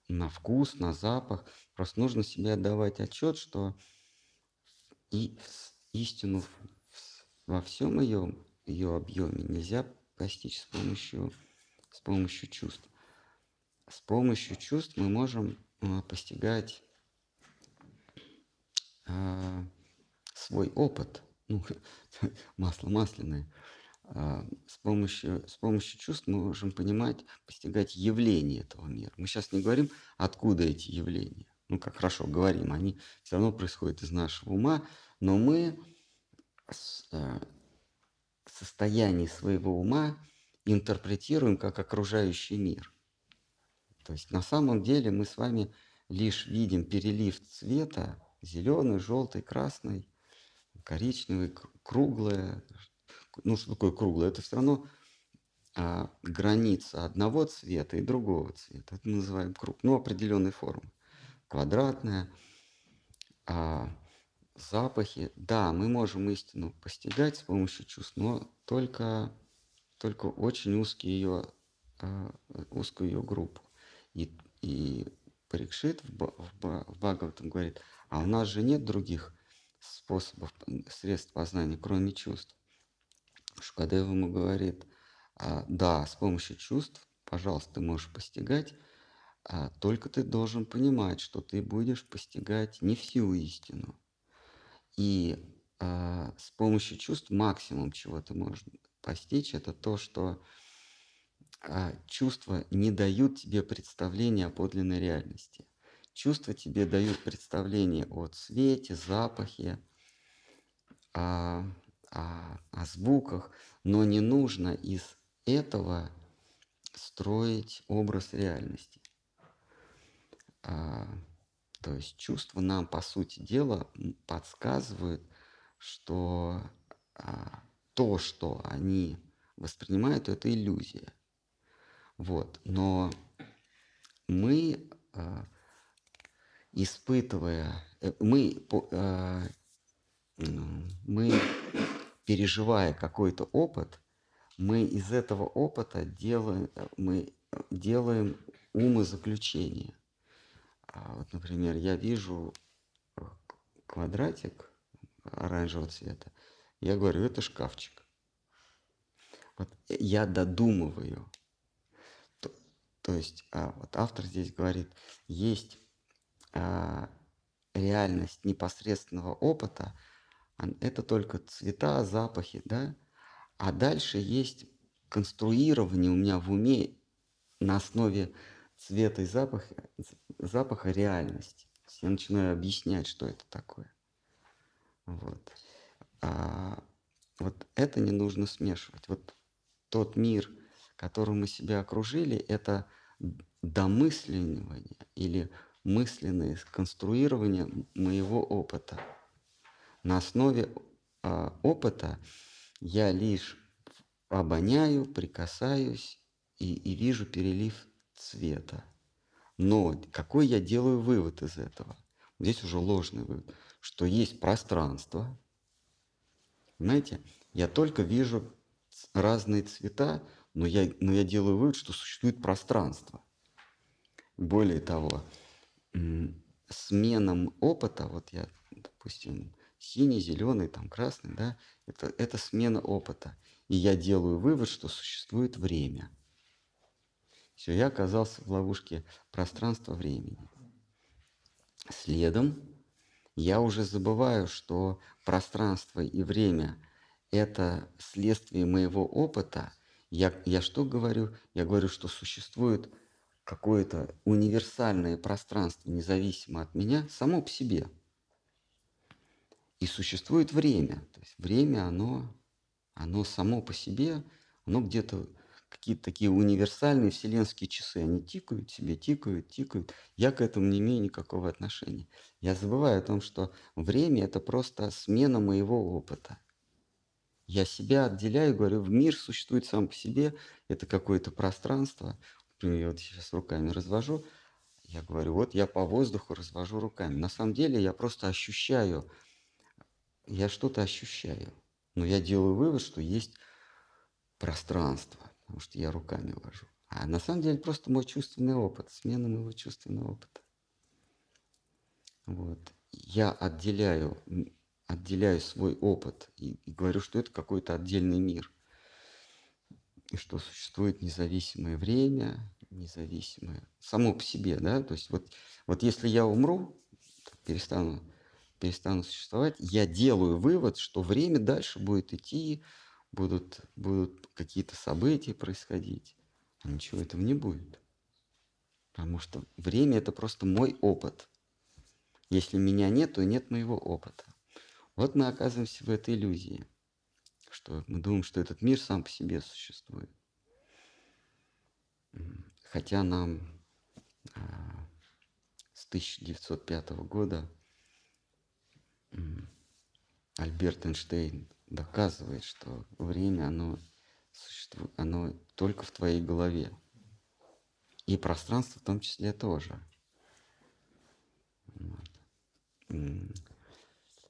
На вкус, на запах. Просто нужно себе отдавать отчет, что и истину во всем ее, ее объеме нельзя постичь с помощью, с помощью чувств. С помощью чувств мы можем а, постигать а, свой опыт, ну, масло масляное. А, С помощью, с помощью чувств мы можем понимать, постигать явления этого мира. Мы сейчас не говорим, откуда эти явления. Ну, как хорошо говорим, они все равно происходят из нашего ума, но мы э, состояние своего ума интерпретируем как окружающий мир. То есть на самом деле мы с вами лишь видим перелив цвета, зеленый, желтый, красный, коричневый, кр- круглое. Ну, что такое круглое? Это все равно а, граница одного цвета и другого цвета. Это мы называем круг. Ну, определенной формы. Квадратная. А запахи. Да, мы можем истину постигать с помощью чувств, но только, только очень узкий ее, а, узкую ее группу. И, и Парикшит в, в, в Бхагаватам говорит, а у нас же нет других способов, средств познания, кроме чувств. Шукадев ему говорит, а, да, с помощью чувств, пожалуйста, ты можешь постигать, а, только ты должен понимать, что ты будешь постигать не всю истину. И а, с помощью чувств максимум, чего ты можешь постичь, это то, что а, чувства не дают тебе представления о подлинной реальности. Чувства тебе дают представление о цвете, запахе, о, о- о звуках, но не нужно из этого строить образ реальности. А, то есть чувства нам, по сути дела, подсказывают, что а, то, что они воспринимают, это иллюзия. Вот. Но мы, а, испытывая, э, мы, мы, переживая какой-то опыт, мы из этого опыта делаем, мы делаем умозаключение. А вот, например, я вижу э, квадратик оранжевого цвета, я говорю, это шкафчик. Вот я додумываю. То, то есть а, вот автор здесь говорит, есть а, реальность непосредственного опыта, это только цвета, запахи, да, а дальше есть конструирование у меня в уме на основе цвета и запаха, запаха реальности. Я начинаю объяснять, что это такое. Вот. А, вот это не нужно смешивать. Вот тот мир, которым мы себя окружили, это домысливание или мысленное сконструирование моего опыта. На основе а, опыта я лишь обоняю, прикасаюсь и, и вижу перелив цвета. Но какой я делаю вывод из этого? Здесь уже ложный вывод, что есть пространство. Понимаете, я только вижу разные цвета, но я, но я делаю вывод, что существует пространство. Более того, сменам опыта, вот я, допустим, синий, зеленый, там красный, да, это, это смена опыта. И я делаю вывод, что существует время. Все, я оказался в ловушке пространства времени. Следом я уже забываю, что пространство и время – это следствие моего опыта. Я, я что говорю? Я говорю, что существует какое-то универсальное пространство, независимо от меня, само по себе. И существует время. То есть время, оно, оно само по себе, оно где-то какие-то такие универсальные вселенские часы. Они тикают себе, тикают, тикают. Я к этому не имею никакого отношения. Я забываю о том, что время – это просто смена моего опыта. Я себя отделяю, говорю, в мир существует сам по себе, это какое-то пространство. Например, я вот сейчас руками развожу, я говорю, вот я по воздуху развожу руками. На самом деле я просто ощущаю, я что-то ощущаю. Но я делаю вывод, что есть пространство потому что я руками вожу. А на самом деле просто мой чувственный опыт, смена моего чувственного опыта. Вот. Я отделяю, отделяю свой опыт и, и говорю, что это какой-то отдельный мир. И что существует независимое время, независимое само по себе, да, то есть вот, вот если я умру, перестану, перестану существовать, я делаю вывод, что время дальше будет идти, будут, будут какие-то события происходить. А ничего этого не будет. Потому что время – это просто мой опыт. Если меня нет, то нет моего опыта. Вот мы оказываемся в этой иллюзии, что мы думаем, что этот мир сам по себе существует. Хотя нам а, с 1905 года Альберт Эйнштейн доказывает, что время, оно существует, оно только в твоей голове. И пространство в том числе тоже. Вот.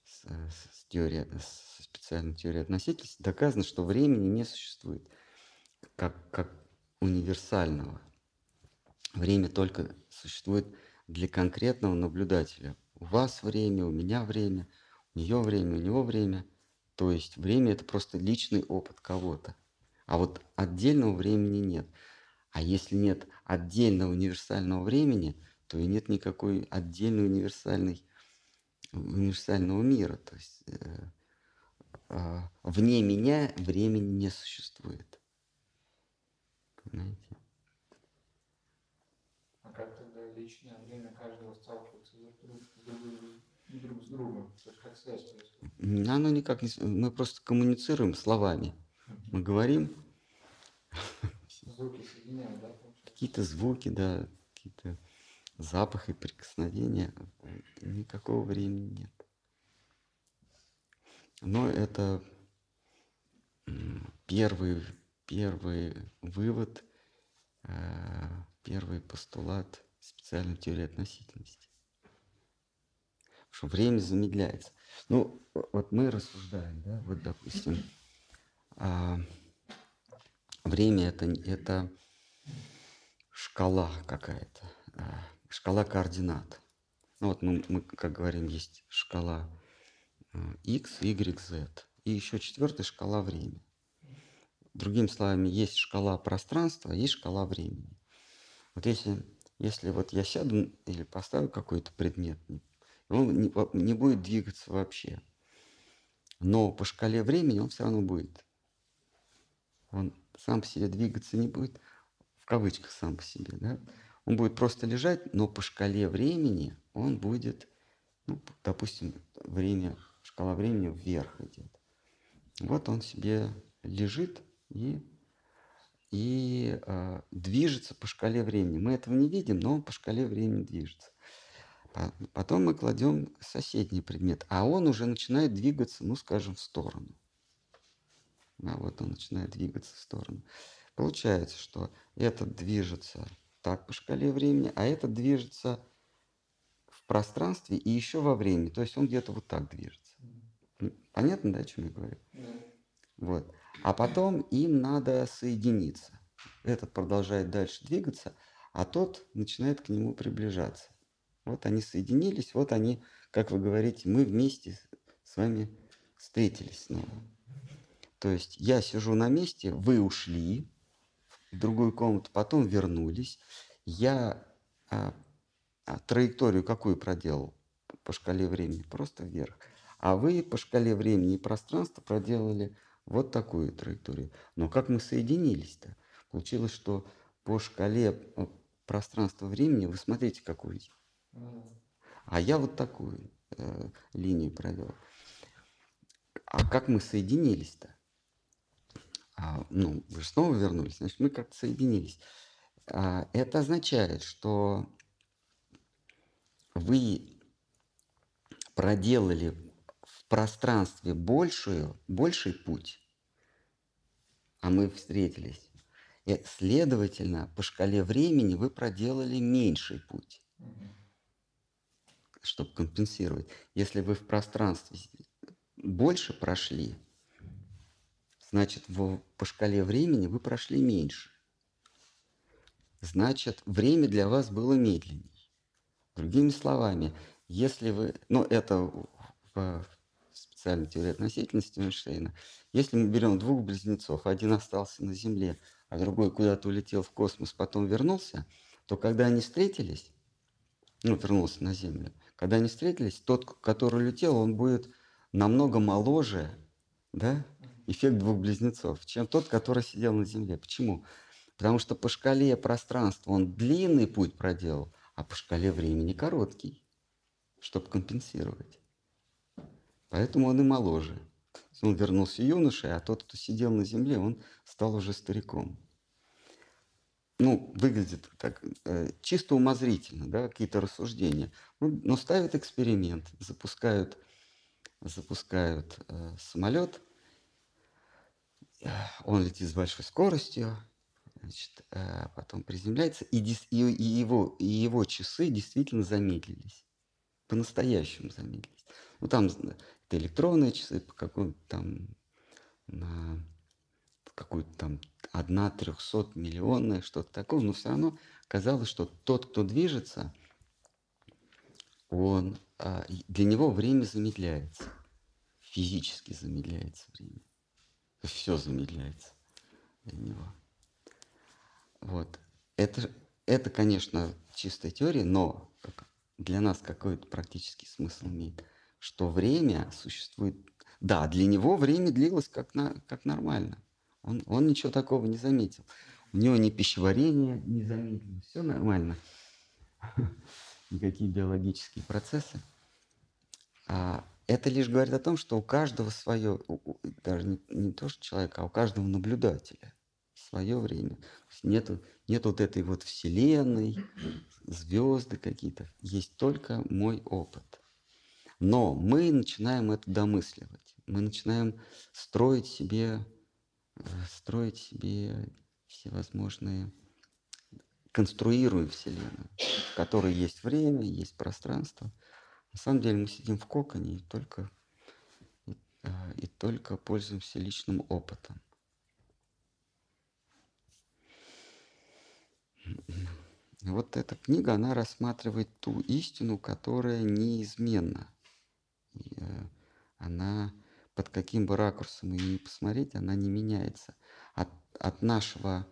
С, с, теорией, с специальной теорией относительности доказано, что времени не существует как, как универсального. Время только существует для конкретного наблюдателя. У вас время, у меня время, у нее время, у него время – то есть время это просто личный опыт кого-то. А вот отдельного времени нет. А если нет отдельного универсального времени, то и нет никакой отдельной универсальной, универсального мира. То есть э, э, вне меня времени не существует. Понимаете? А как тогда личное время каждого сталкивается друг с другом? Друг с другом? То есть как связь происходит? Оно никак не... Мы просто коммуницируем словами. Мы говорим... Звуки соединяют, да? Какие-то звуки, да, какие-то запахи, прикосновения. Никакого времени нет. Но это первый, первый вывод, э, первый постулат специальной теории относительности что время замедляется. Ну, вот мы рассуждаем, да, вот, допустим, а, время это, это шкала какая-то, а, шкала координат. Ну вот мы, мы, как говорим, есть шкала x, y, z. И еще четвертая шкала времени. Другими словами, есть шкала пространства, а есть шкала времени. Вот если, если вот я сяду или поставлю какой-то предмет, он не, не будет двигаться вообще. Но по шкале времени он все равно будет. Он сам по себе двигаться не будет, в кавычках сам по себе, да? Он будет просто лежать, но по шкале времени он будет, ну, допустим, время, шкала времени вверх идет. Вот он себе лежит и, и э, движется по шкале времени. Мы этого не видим, но он по шкале времени движется. А потом мы кладем соседний предмет, а он уже начинает двигаться, ну, скажем, в сторону. Да, вот он начинает двигаться в сторону. Получается, что этот движется так по шкале времени, а этот движется в пространстве и еще во времени. То есть он где-то вот так движется. Понятно, да, о чем я говорю? Вот. А потом им надо соединиться. Этот продолжает дальше двигаться, а тот начинает к нему приближаться. Вот они соединились, вот они, как вы говорите, мы вместе с вами встретились снова. То есть я сижу на месте, вы ушли в другую комнату, потом вернулись. Я а, а, траекторию какую проделал? по шкале времени, просто вверх. А вы по шкале времени и пространства проделали вот такую траекторию. Но как мы соединились-то? Получилось, что по шкале э, пространства времени вы смотрите, какую. А я вот такую э, линию провел. А как мы соединились-то? А, ну, вы же снова вернулись, значит, мы как-то соединились. А, это означает, что вы проделали в пространстве большую, больший путь, а мы встретились. И, следовательно, по шкале времени вы проделали меньший путь, чтобы компенсировать. Если вы в пространстве больше прошли, значит, в, по шкале времени вы прошли меньше. Значит, время для вас было медленнее. Другими словами, если вы, ну это в специальной теории относительности Эйнштейна, если мы берем двух близнецов, один остался на Земле, а другой куда-то улетел в космос, потом вернулся, то когда они встретились, ну, вернулся на Землю, когда они встретились, тот, который улетел, он будет намного моложе, да, эффект двух близнецов, чем тот, который сидел на Земле. Почему? Потому что по шкале пространства он длинный путь проделал, а по шкале времени короткий чтобы компенсировать. Поэтому он и моложе. Он вернулся юношей, а тот, кто сидел на земле, он стал уже стариком. Ну, выглядит так э, чисто умозрительно, да, какие-то рассуждения. Ну, но ставят эксперимент, запускают, запускают э, самолет, он летит с большой скоростью, значит, э, потом приземляется, и, и, и, его, и его часы действительно замедлились по-настоящему замедлились. Ну, там это электронные часы, по какой там на какую-то там одна трехсот миллионная, что-то такое, но все равно казалось, что тот, кто движется, он, а, для него время замедляется, физически замедляется время. Все замедляется для него. Вот. Это, это, конечно, чистая теория, но для нас какой-то практический смысл имеет, что время существует... Да, для него время длилось как, на, как нормально. Он, он ничего такого не заметил. У него ни пищеварение не заметил, все нормально. Никакие биологические процессы. А это лишь говорит о том, что у каждого свое, даже не, не то, что человека, а у каждого наблюдателя свое время. Нету, нет вот этой вот вселенной, звезды какие-то. Есть только мой опыт. Но мы начинаем это домысливать. Мы начинаем строить себе, строить себе всевозможные, конструируем Вселенную, в которой есть время, есть пространство. На самом деле мы сидим в коконе и только, э, и только пользуемся личным опытом. Вот эта книга, она рассматривает ту истину, которая неизменна. И, э, она под каким бы ракурсом ее ни посмотреть, она не меняется. От, от нашего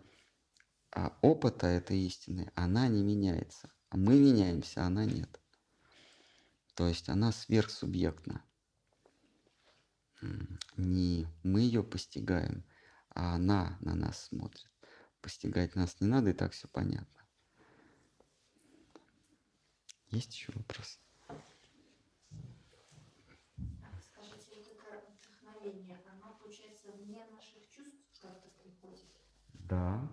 а, опыта этой истины она не меняется. А мы меняемся, а она нет. То есть она сверхсубъектна. Не мы ее постигаем, а она на нас смотрит. Постигать нас не надо, и так все понятно. Есть еще вопрос? Скажите, вот это вдохновение, оно, получается, вне наших чувств как-то приходит? Да.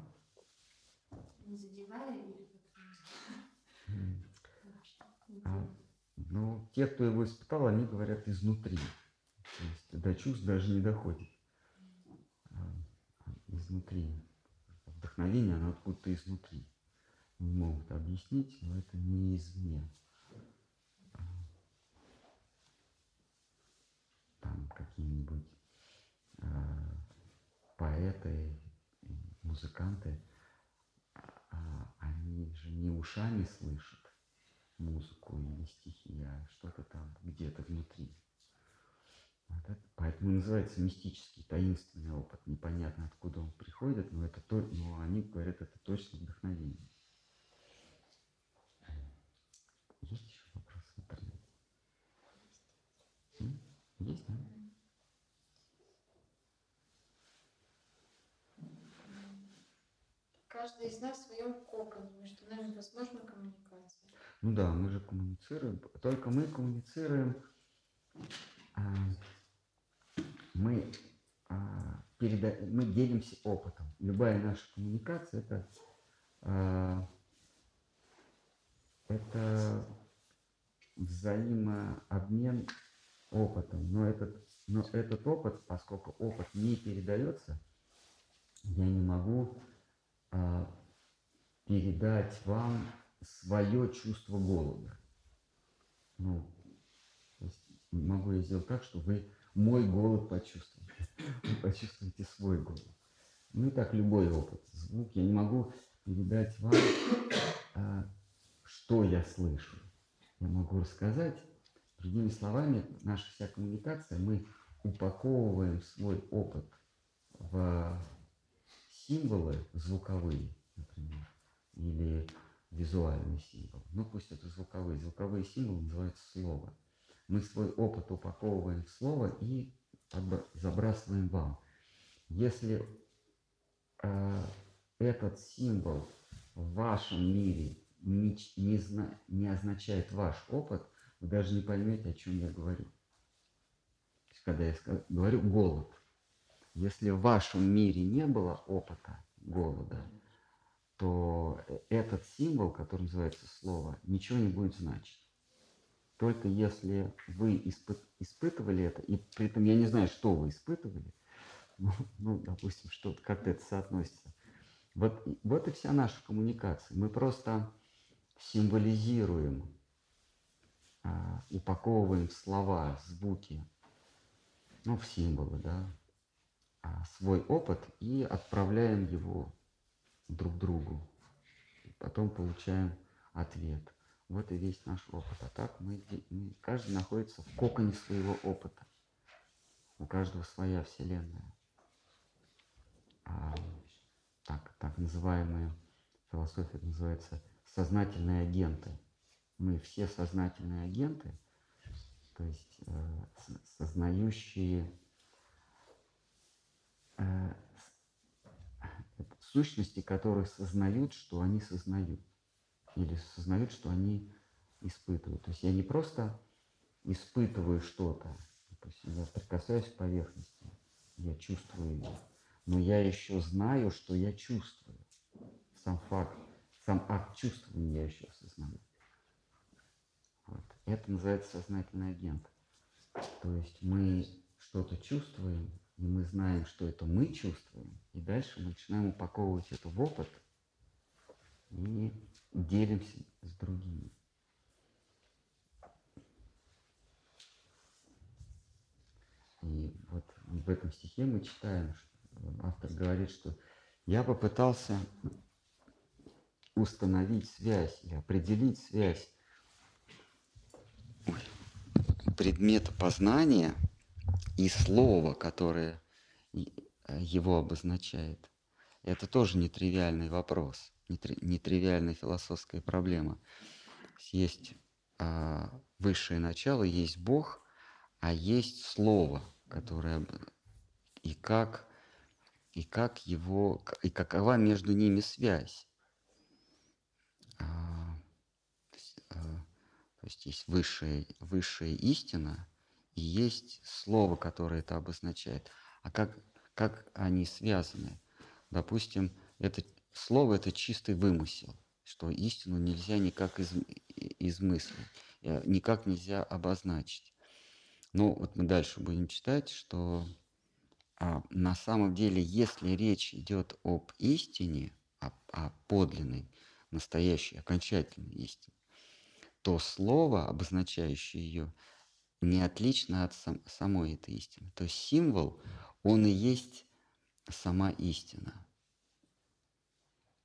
Не задевая или а, ну, те, кто его испытал, они говорят изнутри. То есть до чувств даже не доходит. А, изнутри. Вдохновение, оно откуда-то изнутри не могут объяснить, но это не извне. Там какие-нибудь э, поэты, музыканты, э, они же не ушами слышат музыку или стихи, а что-то там где-то внутри. Вот это, поэтому называется мистический, таинственный опыт. Непонятно, откуда он приходит, но, это то, но они говорят, это точно вдохновение. Есть еще вопросы в интернете? Каждый из нас в своем коконе, между нами возможна коммуникация. Ну да, мы же коммуницируем, только мы коммуницируем, а, мы, а, переда... мы делимся опытом. Любая наша коммуникация это, а, это взаимообмен опытом. Но этот, но этот опыт, поскольку опыт не передается, я не могу передать вам свое чувство голода. Ну, могу я сделать так, что вы мой голод почувствуете. Вы почувствуете свой голод. Ну и так любой опыт. Звук я не могу передать вам, а, что я слышу. Я могу рассказать. Другими словами, наша вся коммуникация, мы упаковываем свой опыт в символы звуковые, например, или визуальный символ. Ну, пусть это звуковые. Звуковые символы называются слово. Мы свой опыт упаковываем в слово и забрасываем вам. Если э, этот символ в вашем мире не, не, зна, не означает ваш опыт, вы даже не поймете, о чем я говорю. То есть, когда я говорю голод, если в вашем мире не было опыта голода, то этот символ, который называется слово, ничего не будет значить. Только если вы испы- испытывали это, и при этом я не знаю, что вы испытывали, ну, ну допустим, что как-то это соотносится. Вот, вот и вся наша коммуникация. Мы просто символизируем, а, упаковываем слова, звуки, ну, в символы, да, свой опыт и отправляем его друг другу. И потом получаем ответ. Вот и весь наш опыт. А так мы, каждый находится в коконе своего опыта. У каждого своя вселенная. А, так, так называемая философия называется сознательные агенты. Мы все сознательные агенты, то есть э, сознающие сущности, которые сознают, что они сознают. Или сознают, что они испытывают. То есть я не просто испытываю что-то, допустим, я прикасаюсь к поверхности, я чувствую ее, но я еще знаю, что я чувствую. Сам факт, сам акт чувствования я еще осознаю. Вот. Это называется сознательный агент. То есть мы что-то чувствуем, и мы знаем, что это мы чувствуем, и дальше мы начинаем упаковывать это в опыт и делимся с другими. И вот в этом стихе мы читаем, автор говорит, что я попытался установить связь или определить связь предмета познания – и слово, которое э, его обозначает. Это тоже нетривиальный вопрос, нетривиальная философская проблема. Есть а, высшее начало, есть Бог, а есть Слово, которое и как и как его и какова между ними связь. А, а, то есть есть высшая высшая истина, есть слово, которое это обозначает. А как, как они связаны? Допустим, это слово – это чистый вымысел, что истину нельзя никак из, измыслить, э, никак нельзя обозначить. Но вот мы дальше будем читать, что а, на самом деле, если речь идет об истине, о, о подлинной, настоящей, окончательной истине, то слово, обозначающее ее, не отлично от сам, самой этой истины. То есть символ, он и есть сама истина.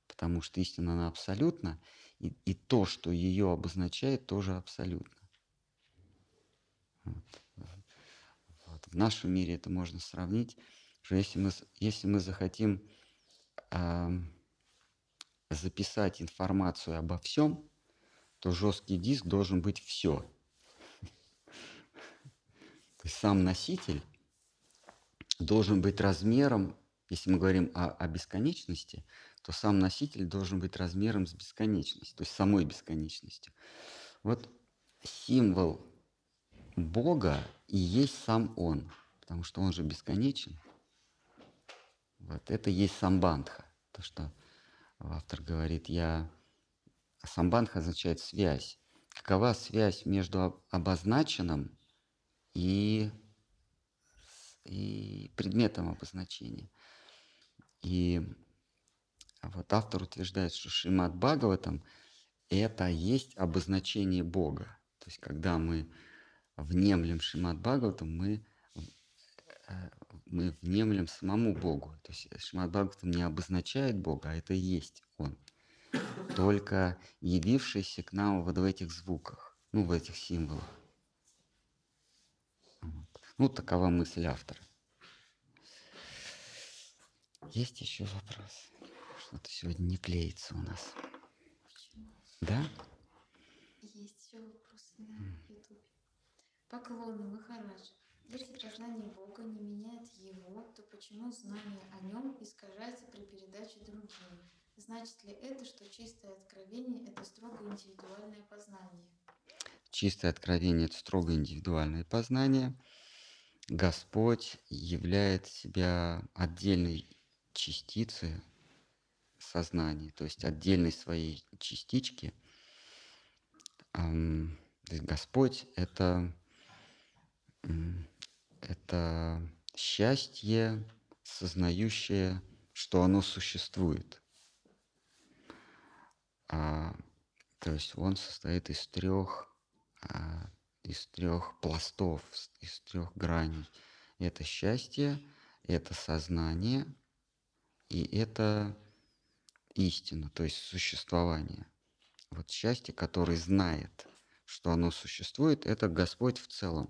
Потому что истина, она абсолютна, и, и то, что ее обозначает, тоже абсолютно. Вот. Вот. В нашем мире это можно сравнить, что если мы, если мы захотим э, записать информацию обо всем, то жесткий диск должен быть все есть сам носитель должен быть размером, если мы говорим о, о бесконечности, то сам носитель должен быть размером с бесконечностью, то есть самой бесконечностью. Вот символ Бога и есть сам Он, потому что Он же бесконечен. Вот это есть самбандха, то, что автор говорит, я... Самбандха означает связь. Какова связь между обозначенным и, и предметом обозначения? И вот автор утверждает, что Шримад Бхагаватам – это есть обозначение Бога. То есть, когда мы внемлем Шримад Бхагаватам, мы, э, мы внемлем самому Богу. То есть Шримад Бхагаватам не обозначает Бога, а это есть Он. Только явившийся к нам вот в этих звуках, ну, в этих символах. Ну, такова мысль автора. Есть еще вопрос? Что-то сегодня не клеится у нас. Да? Есть еще вопросы на YouTube. Поклоны, Махарадж. Если познание Бога не меняет его, то почему знание о нем искажается при передаче другим? Значит ли это, что чистое откровение – это строго индивидуальное познание? Чистое откровение – это строго индивидуальное познание. Господь являет себя отдельной частицей сознания, то есть отдельной своей частички. То есть Господь – это, это счастье, сознающее, что оно существует. А, то есть он состоит из трех, а, из трех пластов, из трех граней. Это счастье, это сознание и это истина, то есть существование. Вот счастье, который знает, что оно существует, это Господь в целом.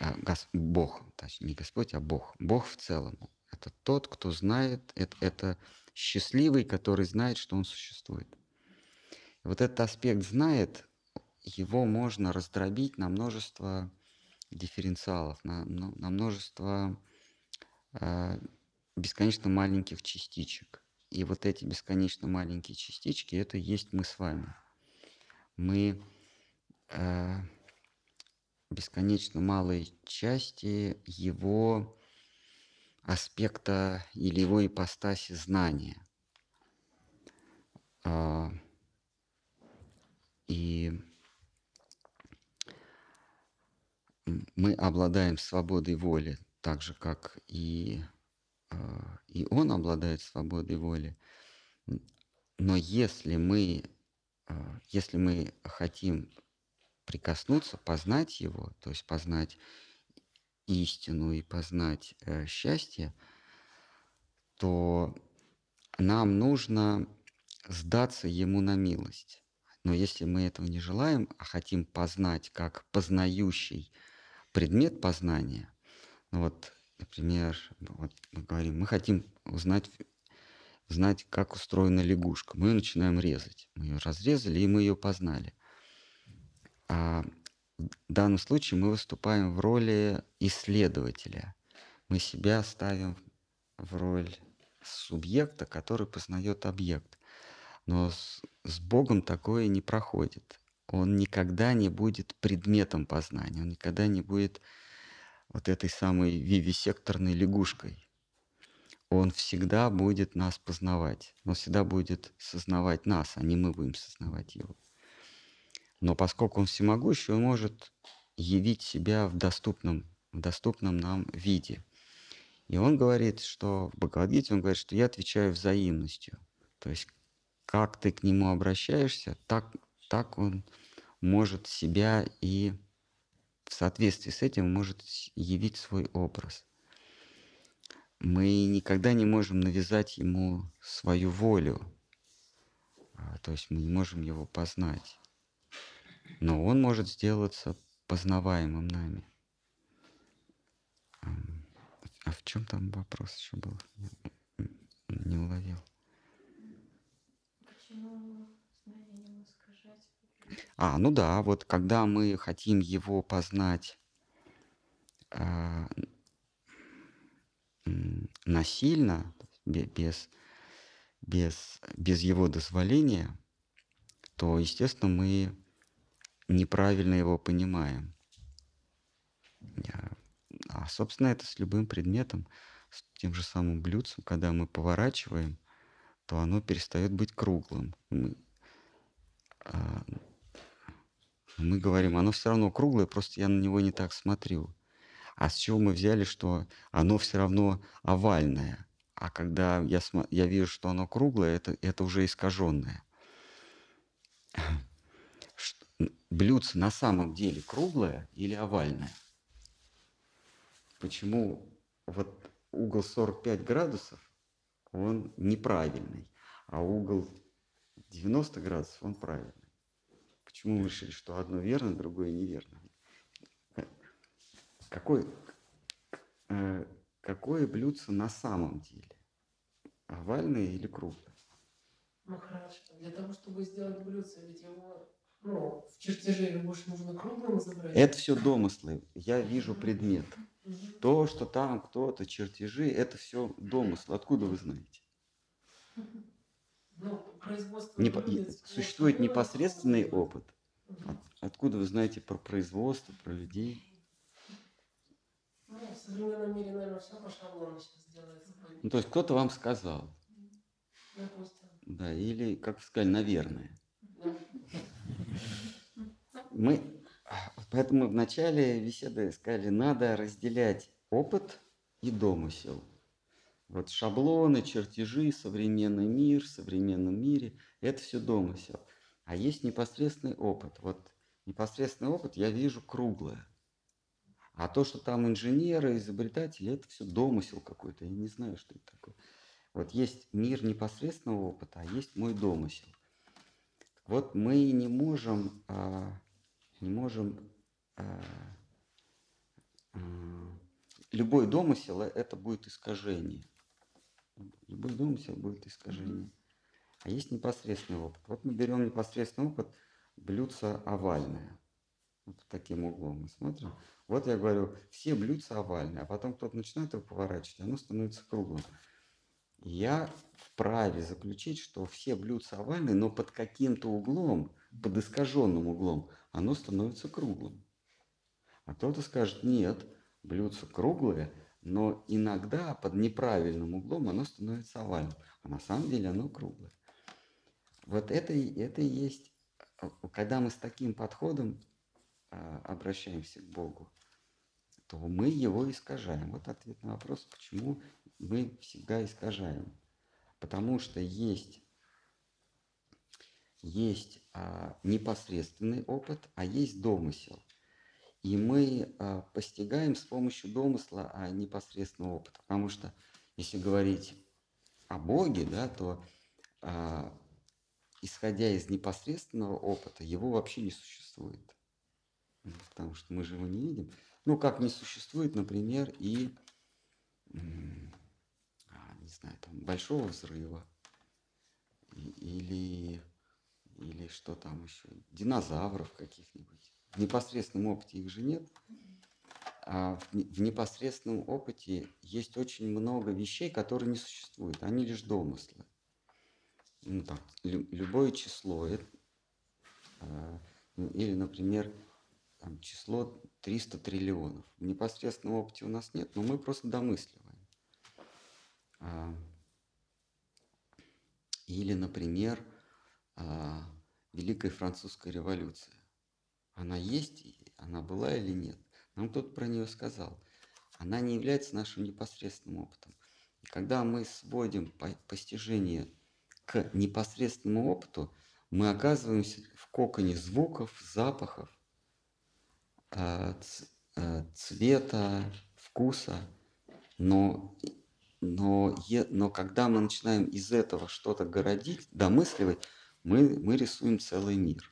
А, Гос- Бог, точнее, не Господь, а Бог. Бог в целом. Это тот, кто знает, это, это счастливый, который знает, что он существует. Вот этот аспект знает, его можно раздробить на множество дифференциалов, на, ну, на множество а, бесконечно маленьких частичек. И вот эти бесконечно маленькие частички, это есть мы с вами. Мы э, бесконечно малой части его аспекта или его ипостаси знания. А, и м, мы обладаем свободой воли, так же, как и, а, и он обладает свободой воли. Но если мы, а, если мы хотим прикоснуться, познать его, то есть познать истину и познать э, счастье, то нам нужно сдаться ему на милость. Но если мы этого не желаем, а хотим познать как познающий предмет познания, ну вот, например, вот мы говорим, мы хотим узнать, знать, как устроена лягушка. Мы ее начинаем резать. Мы ее разрезали, и мы ее познали. А в данном случае мы выступаем в роли исследователя. Мы себя ставим в роль субъекта, который познает объект. Но с, с Богом такое не проходит. Он никогда не будет предметом познания, он никогда не будет вот этой самой вивисекторной лягушкой. Он всегда будет нас познавать. Он всегда будет сознавать нас, а не мы будем сознавать его. Но поскольку он всемогущий, он может явить себя в доступном, в доступном нам виде. И он говорит, что в Бхагавадгите он говорит, что я отвечаю взаимностью. То есть как ты к нему обращаешься, так, так он может себя и в соответствии с этим может явить свой образ. Мы никогда не можем навязать ему свою волю, а, то есть мы не можем его познать. Но он может сделаться познаваемым нами. Ам, А в чем там вопрос еще был? Не уловил. Почему? А, ну да, вот когда мы хотим его познать м, насильно, без, без, без его дозволения, то, естественно, мы неправильно его понимаем. А, собственно, это с любым предметом, с тем же самым блюдцем, когда мы поворачиваем, то оно перестает быть круглым. Мы, а, мы говорим, оно все равно круглое, просто я на него не так смотрю. А с чего мы взяли, что оно все равно овальное? А когда я, я вижу, что оно круглое, это, это уже искаженное. Блюдце на самом деле круглое или овальное? Почему вот угол 45 градусов, он неправильный, а угол 90 градусов, он правильный? Почему мы решили, что одно верно, другое неверно? Какой, э, какое блюдце на самом деле? Овальное или круглое? Ну хорошо. Для того, чтобы сделать блюдце, ведь его ну, в чертеже его больше нужно круглым изобразить. Это все домыслы. Я вижу предмет. То, что там кто-то, чертежи, это все домыслы. Откуда вы знаете? Производство Не, блюдец, существует непосредственный опыт. От- Откуда вы знаете про производство, про людей? Ну, в современном мире, наверное, все по шаблону сейчас делается. Ну, то есть кто-то вам сказал, Допустим. да, или, как вы сказали, наверное. Мы, поэтому в начале беседы сказали, надо разделять опыт и домысел. Вот шаблоны, чертежи, современный мир, в современном мире – это все домысел. А есть непосредственный опыт. Вот непосредственный опыт я вижу круглое. А то, что там инженеры, изобретатели, это все домысел какой-то. Я не знаю, что это такое. Вот есть мир непосредственного опыта, а есть мой домысел. Вот мы не можем, а, не можем а, а, любой домысел это будет искажение. Любой домысел будет искажение. А есть непосредственный опыт. Вот мы берем непосредственный опыт, блюдце овальное. Вот таким углом мы смотрим. Вот я говорю, все блюдца овальные, а потом кто-то начинает его поворачивать, оно становится круглым. Я вправе заключить, что все блюдца овальные, но под каким-то углом, под искаженным углом, оно становится круглым. А кто-то скажет, нет, блюдце круглое, но иногда под неправильным углом оно становится овальным. А на самом деле оно круглое. Вот это, это и есть, а, когда мы с таким подходом а, обращаемся к Богу, то мы его искажаем. Вот ответ на вопрос, почему мы всегда искажаем. Потому что есть, есть а, непосредственный опыт, а есть домысел. И мы а, постигаем с помощью домысла а, непосредственного опыта. Потому что если говорить о Боге, да, то а, исходя из непосредственного опыта, его вообще не существует. Ну, Потому что мы же его не видим. Ну, как не существует, например, и, а, не знаю, там, большого взрыва. Или, или что там еще, динозавров каких-нибудь. В непосредственном опыте их же нет. А в, не- в непосредственном опыте есть очень много вещей, которые не существуют. Они лишь домыслы. Ну, лю- любое число. а, ну, или, например, там, число 300 триллионов. В непосредственном опыте у нас нет, но мы просто домысливаем. А, Или, например, а, Великая Французская революция. Она есть, она была или нет? Нам кто-то про нее сказал. Она не является нашим непосредственным опытом. И когда мы сводим по- постижение к непосредственному опыту, мы оказываемся в коконе звуков, запахов, ц- а, цвета, вкуса, но, но, но когда мы начинаем из этого что-то городить, домысливать, мы, мы рисуем целый мир.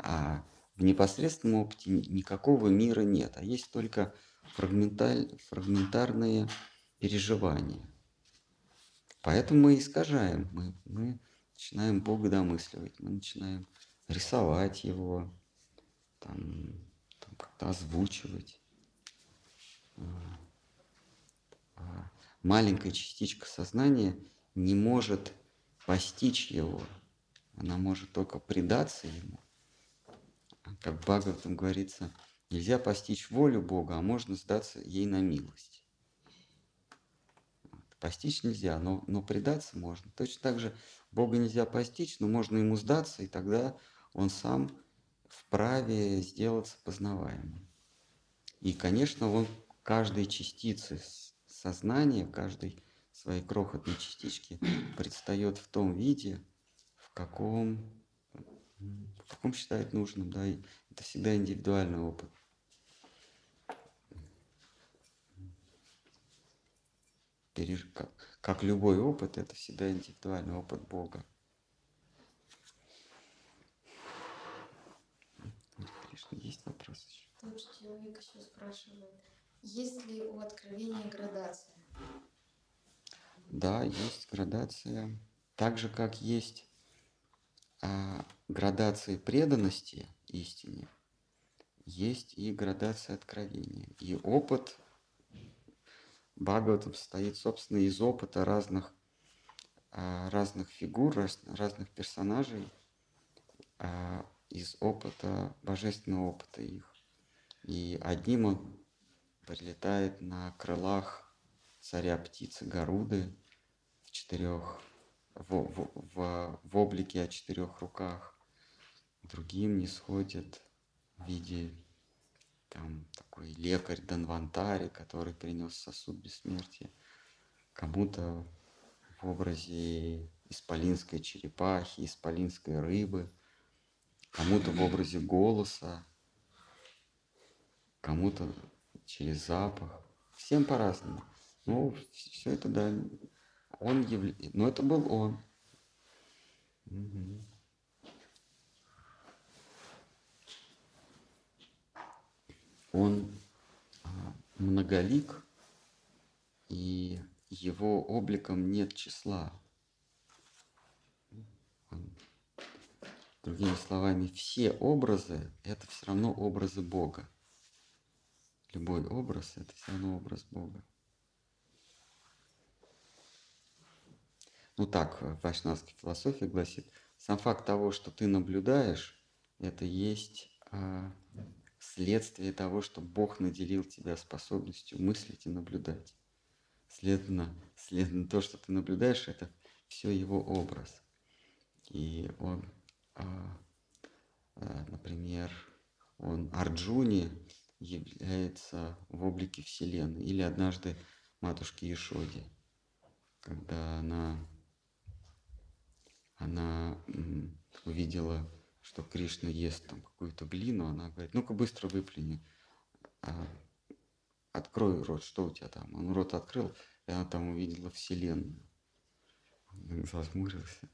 А в непосредственном опыте ни- никакого мира нет, а есть только фрагменталь- фрагментарные переживания. Поэтому мы искажаем, мы, мы начинаем Бога домысливать, мы начинаем рисовать Его, там, там как-то озвучивать. А, а Маленькая частичка сознания не может постичь его. Она может только предаться ему. Как в Бхагаватам говорится, нельзя постичь волю Бога, а можно сдаться ей на милость. Постичь нельзя, но, но предаться можно. Точно так же Бога нельзя постичь, но можно ему сдаться, и тогда он сам вправе сделаться познаваемым. И, конечно, он каждой частицы сознания, каждой своей крохотной частичке предстает в том виде, в каком, в каком считает нужным. Да, и это всегда индивидуальный опыт. Переж... Как, как любой опыт, это всегда индивидуальный опыт Бога. Конечно, есть вопросы еще. Же человек еще спрашивает, есть ли у откровения градация? Да, есть градация. Так же, как есть а, градации преданности истине, есть и градация откровения. И опыт Бхагаватам состоит, собственно, из опыта разных, а, разных фигур, раз, разных персонажей, а, из опыта, божественного опыта их. И одним он прилетает на крылах царя птицы Горуды в четырех, в, в, в, в облике о четырех руках. Другим не сходит в виде там такой лекарь Данвантари, который принес сосуд бессмертия. Кому-то в образе исполинской черепахи, исполинской рыбы, кому-то в образе голоса, кому-то через запах. Всем по-разному. Ну, все это, да, он является, но это был он. Угу. Он а, многолик, и его обликом нет числа. Другими словами, все образы – это все равно образы Бога. Любой образ – это все равно образ Бога. Ну так, вайшнавская философия гласит, сам факт того, что ты наблюдаешь, это есть а, следствие того, что Бог наделил тебя способностью мыслить и наблюдать. Следовательно, следовательно то, что ты наблюдаешь, это все его образ. И он, а, а, например, он Арджуни является в облике Вселенной. Или однажды матушке Ешоде, когда она, она увидела, что Кришна ест там какую-то глину, она говорит, ну-ка быстро выплюни, а, открой рот, что у тебя там? Он рот открыл, и она там увидела Вселенную. Зазмурился.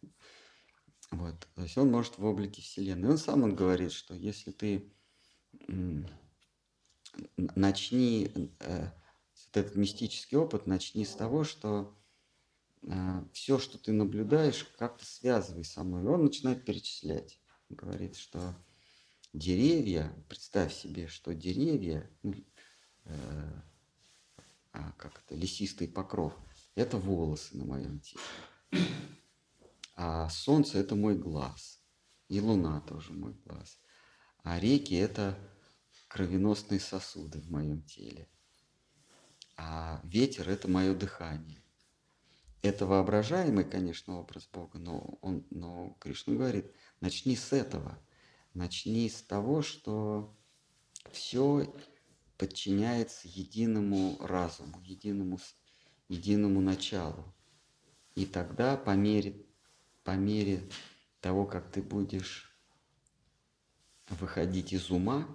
Вот. То есть он может в облике Вселенной. Он сам он говорит, что если ты начни э, этот мистический опыт, начни с того, что все, что ты наблюдаешь, как-то связывай со мной. Он начинает перечислять. Говорит, что деревья, представь себе, что деревья, ну, э, а, как это, лесистый покров, это волосы на моем теле. А солнце – это мой глаз. И луна тоже мой глаз. А реки – это кровеносные сосуды в моем теле. А ветер – это мое дыхание. Это воображаемый, конечно, образ Бога, но, он, но Кришна говорит, начни с этого. Начни с того, что все подчиняется единому разуму, единому, единому началу. И тогда по мере, по мере того, как ты будешь выходить из ума,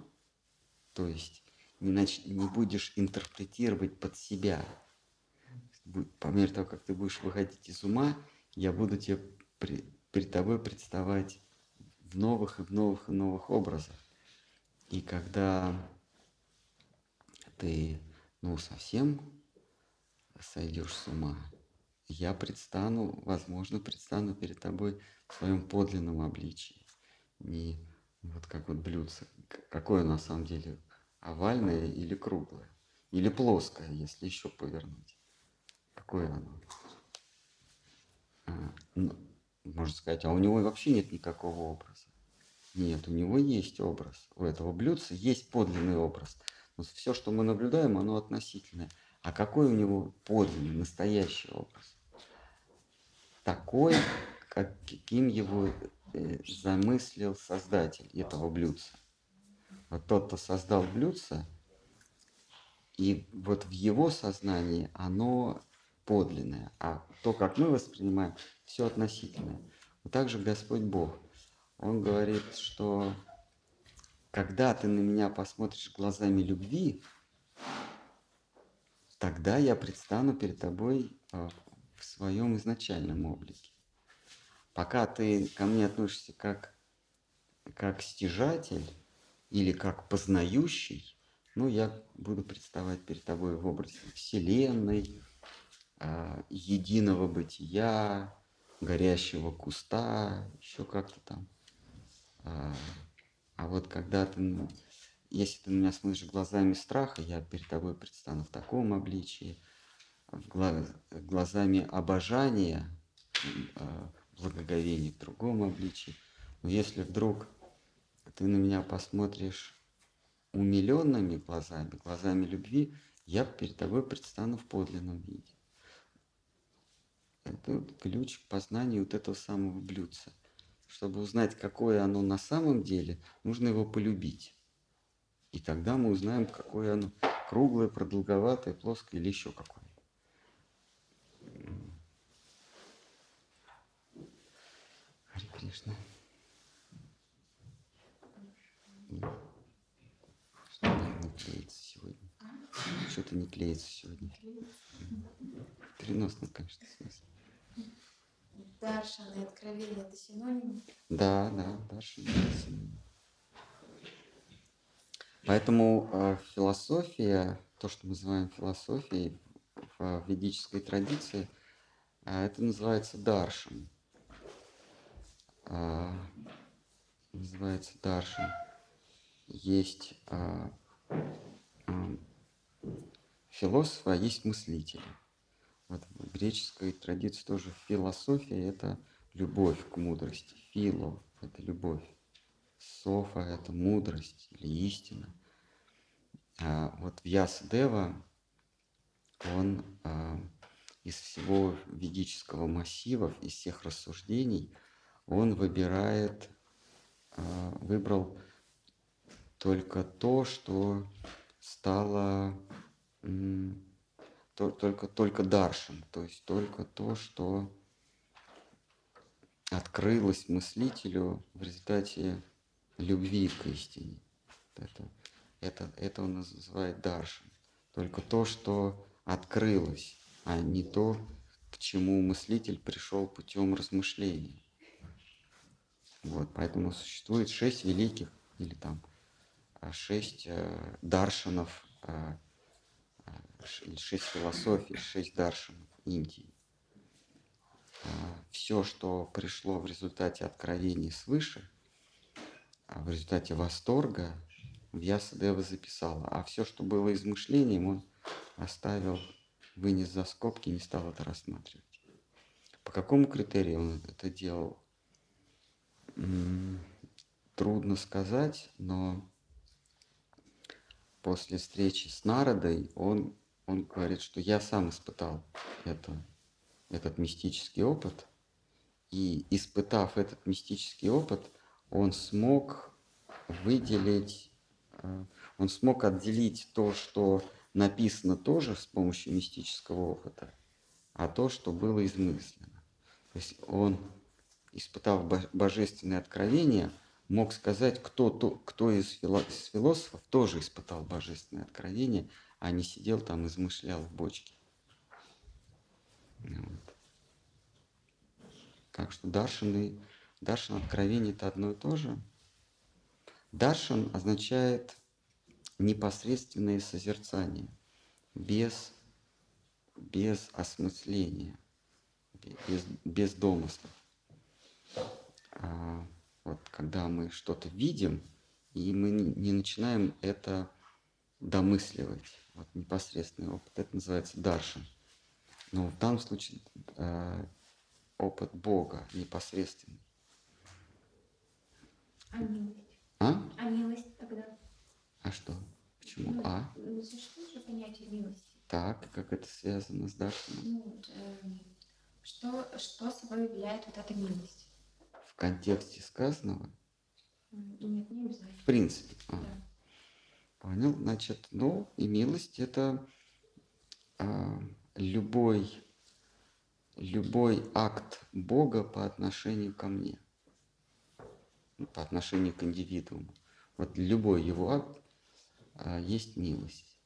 то есть не, нач... не будешь интерпретировать под себя. По мере того, как ты будешь выходить из ума, я буду тебе при... перед тобой представать в новых и в новых и новых образах. И когда ты, ну, совсем сойдешь с ума, я предстану, возможно, предстану перед тобой в своем подлинном обличии. Не вот как вот блюдце. Какое на самом деле овальное или круглое? Или плоское, если еще повернуть? Какое оно? А, но, можно сказать, а у него вообще нет никакого образа. Нет, у него есть образ. У этого блюдца есть подлинный образ. Но все, что мы наблюдаем, оно относительное. А какой у него подлинный, настоящий образ? Такой, каким его э, замыслил создатель этого блюдца. Вот тот, кто создал блюдце, и вот в его сознании оно подлинное, а то, как мы воспринимаем, все относительное. Вот так же Господь Бог. Он говорит, что когда ты на меня посмотришь глазами любви, тогда я предстану перед тобой а, в своем изначальном облике. Пока ты ко мне относишься как, как стяжатель или как познающий, ну, я буду представать перед тобой в образе Вселенной, единого бытия, горящего куста, еще как-то там. А, а вот когда ты, ну, если ты на меня смотришь глазами страха, я перед тобой предстану в таком обличии, глазами обожания, а, благоговения в другом обличии. Но если вдруг ты на меня посмотришь умиленными глазами, глазами любви, я перед тобой предстану в подлинном виде. Это ключ к познанию вот этого самого блюдца. Чтобы узнать, какое оно на самом деле, нужно его полюбить. И тогда мы узнаем, какое оно круглое, продолговатое, плоское или еще какое. Хари Кришна. Что-то не клеится сегодня. Что-то не клеится сегодня. В переносном, конечно, смысле. Даршан и откровение это синонимы? Да, да, Даршан это синонимы. Поэтому э, философия, то, что мы называем философией в ведической традиции, э, это называется даршан. Э, называется даршан. Есть э, э, философы, а есть мыслители. В греческой традиции тоже философия – это любовь к мудрости. Фило – это любовь. Софа – это мудрость или истина. А вот Вьясадева, он а, из всего ведического массива, из всех рассуждений, он выбирает, а, выбрал только то, что стало то, только, только даршин, то есть только то, что открылось мыслителю в результате любви к истине. Это, это, это он называет даршин. Только то, что открылось, а не то, к чему мыслитель пришел путем размышления. Вот, поэтому существует шесть великих или там а, шесть э, даршинов э, шесть философий, шесть даршинов Индии. А, Все, что пришло в результате откровений свыше, а в результате восторга, Вьясадева записала. А все, что было измышлением, он оставил, вынес за скобки, не стал это рассматривать. По какому критерию он это делал? Трудно сказать, но после встречи с Народой он он говорит, что я сам испытал это, этот мистический опыт, и испытав этот мистический опыт, он смог выделить, э, он смог отделить то, что написано тоже с помощью мистического опыта, а то, что было измыслено. То есть он, испытав божественное откровение, мог сказать, кто, кто из философов тоже испытал божественное откровение – а не сидел там, измышлял в бочке. Вот. Так что Даршин и Даршин откровение это одно и то же. Даршин означает непосредственное созерцание, без, без осмысления, без, без домыслов. Вот когда мы что-то видим, и мы не начинаем это домысливать вот непосредственный опыт. Это называется дарша. Но в данном случае э, опыт Бога непосредственный. А милость? А? А милость тогда? А что? Почему Ну, А? ну, Существует же понятие милости. Так, как это связано с Даршином? Ну, эм, что, что собой являет вот эта милость? В контексте сказанного? Нет, не обязательно. В принципе. А, Да. Понял? Значит, ну и милость это а, любой, любой акт Бога по отношению ко мне, ну, по отношению к индивидууму. Вот любой его акт а, есть милость.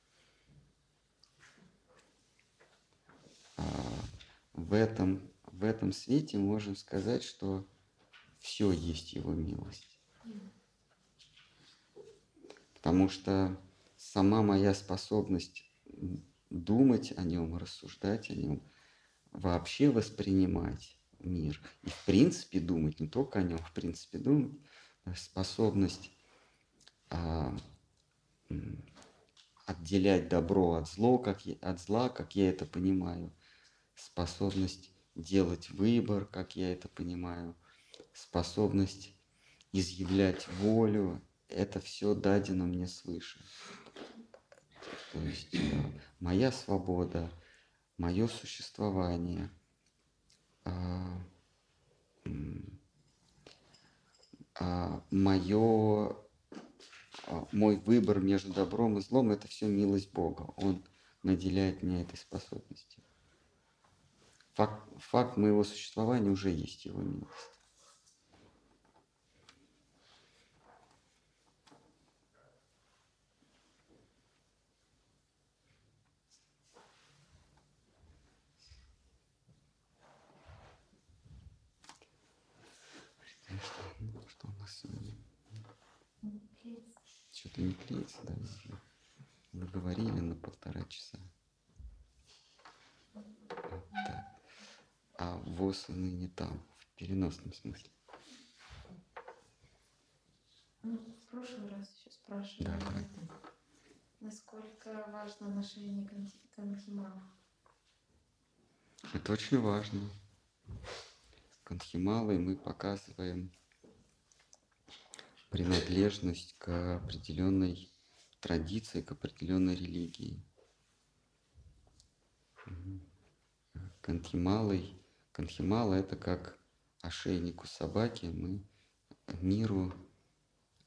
А, в, этом, в этом свете можем сказать, что все есть его милость. Потому что сама моя способность думать о нем, рассуждать о нем, вообще воспринимать мир. И в принципе думать, не только о нем, в принципе думать, э, способность а, отделять добро от, зло, как я, от зла, как я это понимаю, способность делать выбор, как я это понимаю, способность изъявлять волю, это все дадено мне свыше. То есть э, моя свобода, мое существование, а, а, мое, а, мой выбор между добром и злом, это все милость Бога. Он наделяет меня этой способностью. Факт, факт моего существования уже есть его милость. Ну что, ну, что у нас сегодня? Что-то не клеится, да. Мы говорили на полтора часа. Вот так. А ВОЗ ныне там, в переносном смысле. Ну, в прошлый раз еще спрашивали, Да, давай. насколько важно ношение конхимала. Это очень важно. Конхималой мы показываем принадлежность к определенной традиции, к определенной религии. Мгм. Конхималой, конхимала это как ошейник у собаки. Мы миру,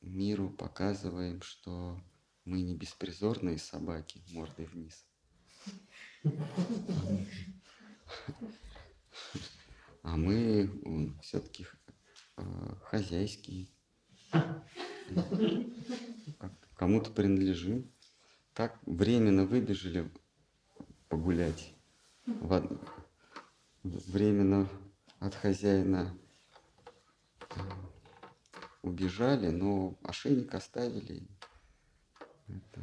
миру показываем, что мы не беспризорные собаки мордой вниз. А мы все-таки хозяйские. Кому-то принадлежим. Так временно выбежали погулять. Временно от хозяина э, убежали, но ошейник оставили. Это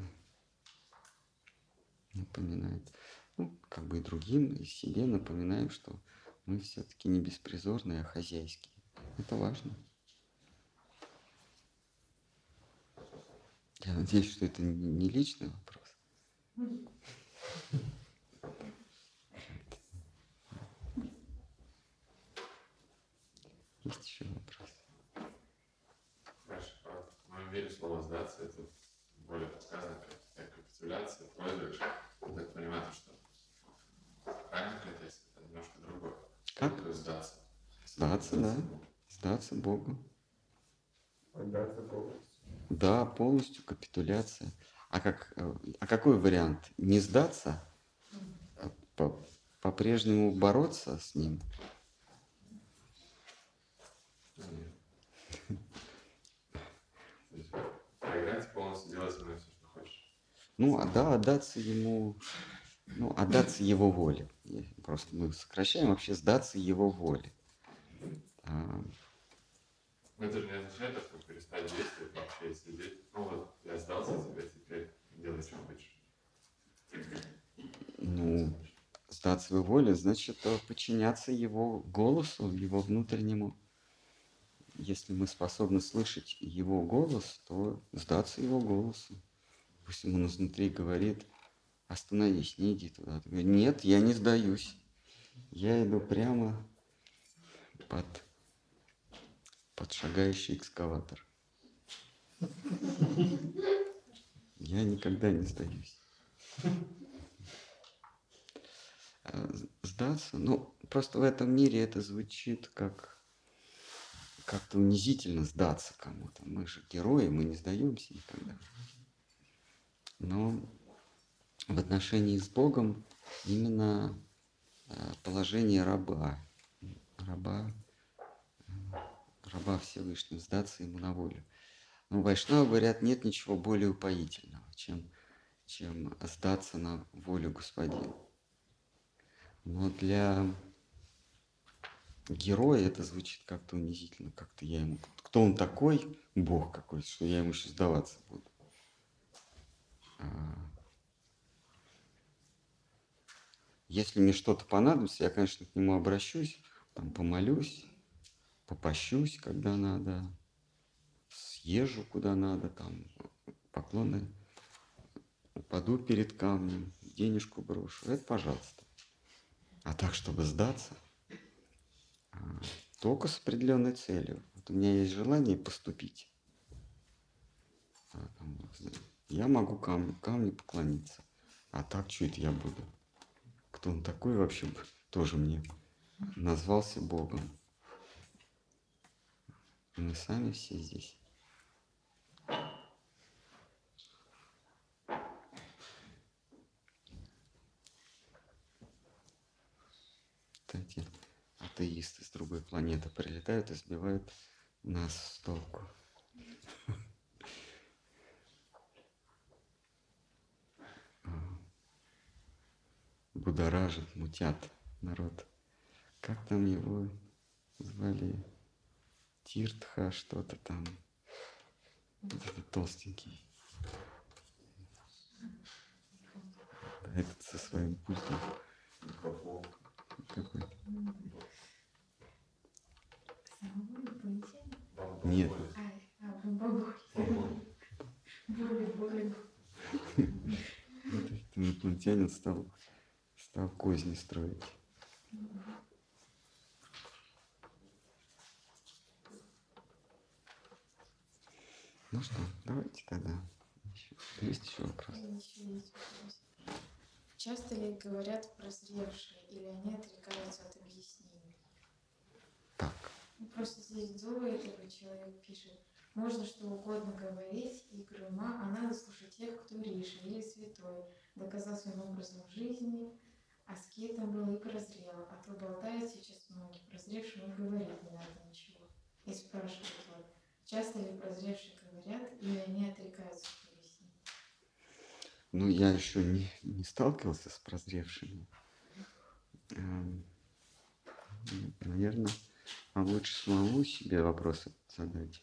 напоминает. Ну, как бы и другим, и себе напоминаем, что мы все-таки не беспризорные, а хозяйские. Это важно. Я надеюсь, что это не личный вопрос. Есть еще вопрос? Хорошо. А В моем мире слово «сдаться» — это более подсказано как как капитуляция, проигрыш. Я так понимаю, то, что правильно это, немножко другое. Как? Есть сдаться. Сдаться, да. Сдаться Богу. Отдаться полностью. Да, полностью капитуляция. А, как, э, а какой вариант? Не сдаться? А по- По-прежнему бороться с ним? Проиграть полностью, делать все, что хочешь. Ну, а да, отдаться ему, ну, отдаться его воле. Просто мы сокращаем вообще сдаться его воле. Но это же не означает, то, что перестать действовать вообще и сидеть. Ну вот, я сдался тебе, теперь делай, что хочешь. ну, сдаться его воле, значит, э, подчиняться его голосу, его внутреннему. Если мы способны слышать его голос, то сдаться его голосу. Пусть ему изнутри говорит, остановись, не иди туда. Ты Нет, я не сдаюсь. Я иду прямо под, под шагающий экскаватор. Я никогда не сдаюсь. А, Сдаться, ну, просто в этом мире это звучит как как-то унизительно сдаться кому-то. Мы же герои, мы не сдаемся никогда. Но в отношении с Богом именно э, положение раба, раба, раба Всевышнего, сдаться ему на волю. Но вайшнавы говорят, нет ничего более упоительного, чем, чем сдаться на волю Господина. Но для героя это звучит как-то унизительно, как-то я ему... Кто он такой, Бог какой-то, что я ему сейчас сдаваться буду. А, Если мне что-то понадобится, я, конечно, к нему обращусь, там помолюсь, попощусь, когда надо, съезжу куда надо, там поклоны, упаду перед камнем, денежку брошу. Это пожалуйста. А так, чтобы сдаться, а, только с определенной целью. Вот у меня есть желание поступить. Я могу камню, камню поклониться. А так, что это я буду? Кто он такой вообще? Тоже мне назвался Богом. Мы сами все здесь. Кстати, атеисты с другой планеты прилетают и сбивают нас с толку. А, Будоражат, мутят народ. Как там его звали? Тиртха, что-то там. Вот этот толстенький. Этот со своим пультом. Какой? Нет. Инопланетянин стал, стал козни строить. Ну что, давайте тогда. Еще- Есть еще вопрос? Часто ли говорят прозревшие, или они отрекаются от объяснений? Так, Ну, Просто здесь до этого человек пишет, можно что угодно говорить, и грома, а надо слушать тех, кто риша или святой, доказал своим образом жизни, аскетом был и прозрел, а то болтают сейчас многие, прозревшим и говорить не надо ничего. И спрашивают, вот, часто ли прозревшие говорят, или они отрекаются от объяснений? ну я еще не, не сталкивался с прозревшими. Наверное, вам лучше самому себе вопросы задать.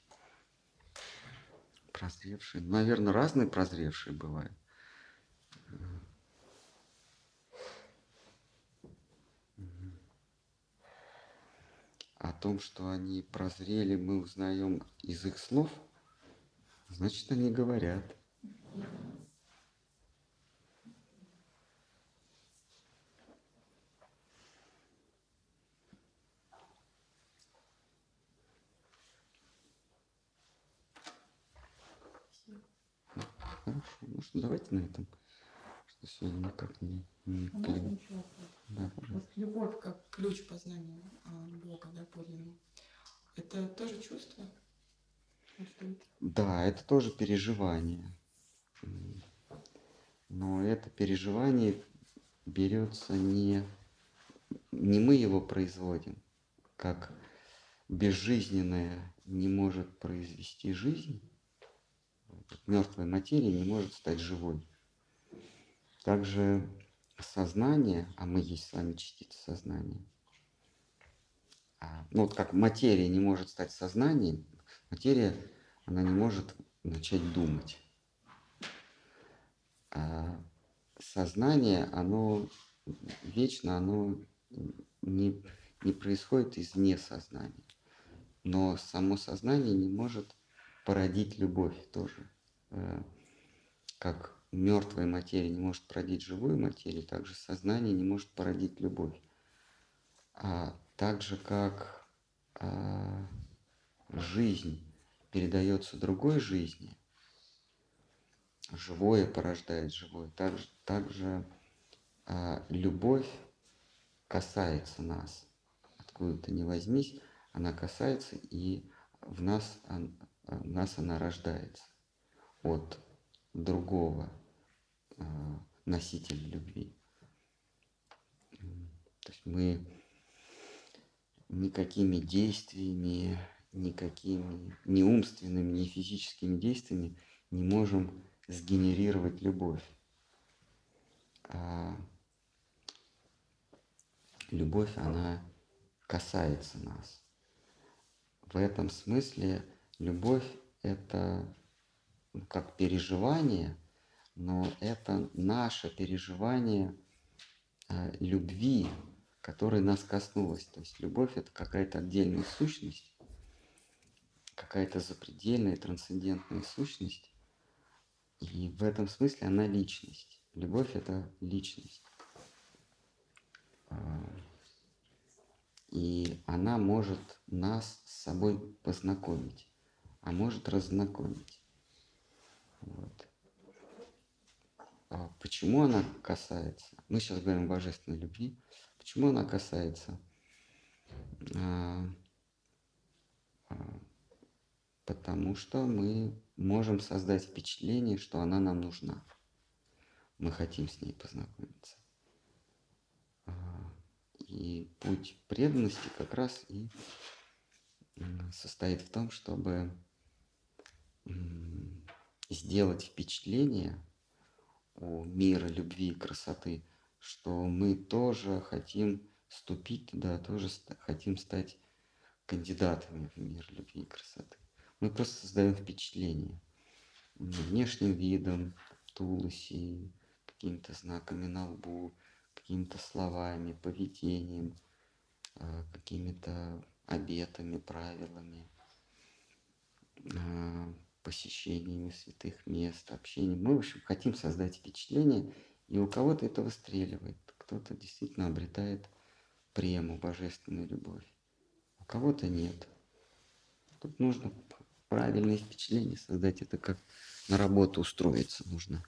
Прозревшие. Наверное, разные прозревшие бывают. О том, что они прозрели, мы узнаем из их слов, значит, они говорят. Хорошо, ну что, давайте на этом. Что сегодня никак не, не А можно клин. еще вопрос? Да, пожалуйста. Вот любовь как ключ к познанию а, Бога, да, подлинного. Это тоже чувство? Да, это тоже переживание. Но это переживание берется не, не мы его производим, как безжизненное не может произвести жизнь, мертвая материя не может стать живой. Также сознание, а мы есть с вами частица сознания, а, ну вот как материя не может стать сознанием, материя, она не может начать думать. А сознание, оно вечно, оно не, не происходит извне сознания. Но само сознание не может породить любовь тоже. Э, Как мертвая материя не может породить живую материю, так же сознание не может породить любовь. А так же, как а, жизнь передается другой жизни, живое порождает живое, так, так же а, любовь касается нас. Откуда-то не возьмись, она касается, и в нас, он- в нас она рождается от другого а, носителя любви. То есть мы никакими действиями, никакими ни умственными, ни физическими действиями не можем сгенерировать любовь. А любовь, она касается нас. В этом смысле любовь – это ну, как переживание, но это наше переживание а, любви, которая нас коснулась. То есть любовь – это какая-то отдельная сущность, какая-то запредельная, трансцендентная сущность. И в этом смысле она личность. Любовь – это личность. А, И она может нас с собой познакомить, а может разнакомить. Вот. А почему она касается? Мы сейчас говорим о божественной любви. Почему она касается? А, а, Потому что мы можем создать впечатление, что она нам нужна. Мы хотим с ней познакомиться. И путь преданности как раз и состоит в том, чтобы сделать впечатление мира любви красоты, что мы тоже хотим вступить туда, тоже хотим стать кандидатами в мир любви и красоты. Мы просто создаем впечатление внешним видом, тулуси, какими-то знаками на лбу, какими-то словами, поведением, а, какими-то обетами, правилами, а, посещениями святых мест, общением. Мы, в общем, хотим создать впечатление, и у кого-то это выстреливает, кто-то действительно обретает прему, божественную любовь, у кого-то нет. Тут нужно правильное впечатление создать, это как на работу устроиться нужно.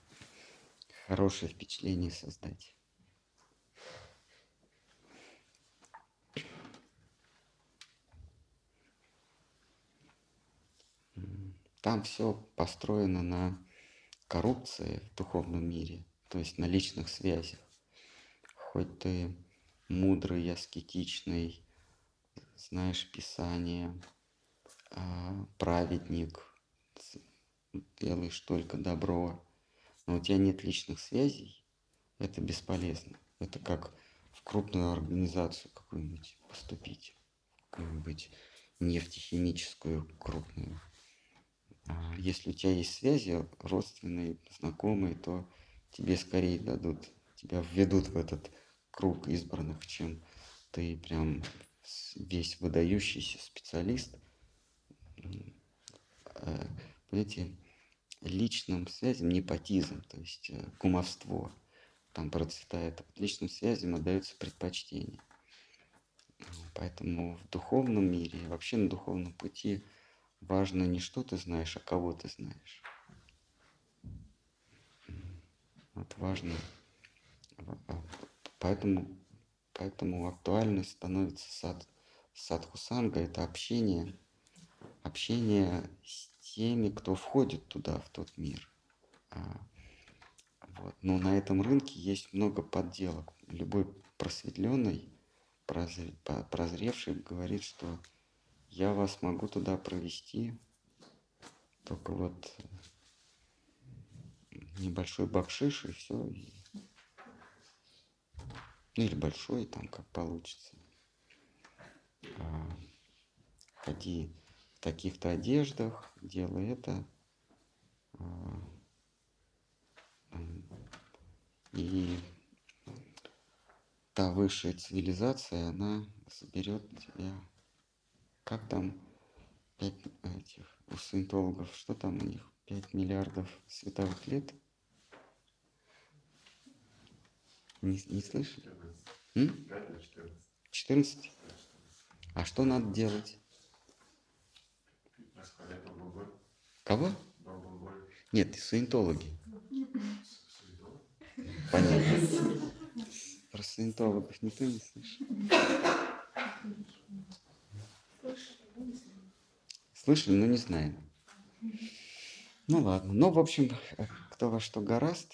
Хорошее впечатление создать. М, Там все построено на коррупции в духовном мире, то есть на личных связях. Хоть ты мудрый, аскетичный, знаешь Писание, а, праведник, делаешь только добро, но у тебя нет личных связей, это бесполезно. Это как в крупную организацию какую-нибудь поступить, какую-нибудь нефтехимическую крупную. А Если у тебя есть связи родственные, знакомые, то тебе скорее дадут, тебя введут в этот круг избранных, чем ты прям весь выдающийся специалист. Э, Понимаете, личным связям непотизм, то есть э, кумовство там процветает. А Личным связям отдается предпочтение. Поэтому в духовном мире, вообще на духовном пути важно не что ты знаешь, а кого ты знаешь. Вот важно. Поэтому, поэтому актуальной становится сад, садхусанга, это общение, общение с теми, кто входит туда, в тот мир. А, Вот. Но на этом рынке есть много подделок. Любой просветленный, прозревший говорит, что я вас могу туда провести, только вот небольшой бакшиш и все. Ну или большой, там как получится. А, ходи в таких-то одеждах, делай это. а, И та высшая цивилизация, она заберет тебя. Как там пять этих у саентологов, что там у них? 5 миллиардов световых лет? Не, не слышали? 14. М? 5 или 14. 14? А что надо делать? Кого? Нет, саентологи. Понятно. Про саентологов никто не слышал. Слышали, но не знаем. Ну ладно. Ну, в общем, кто во что гораст.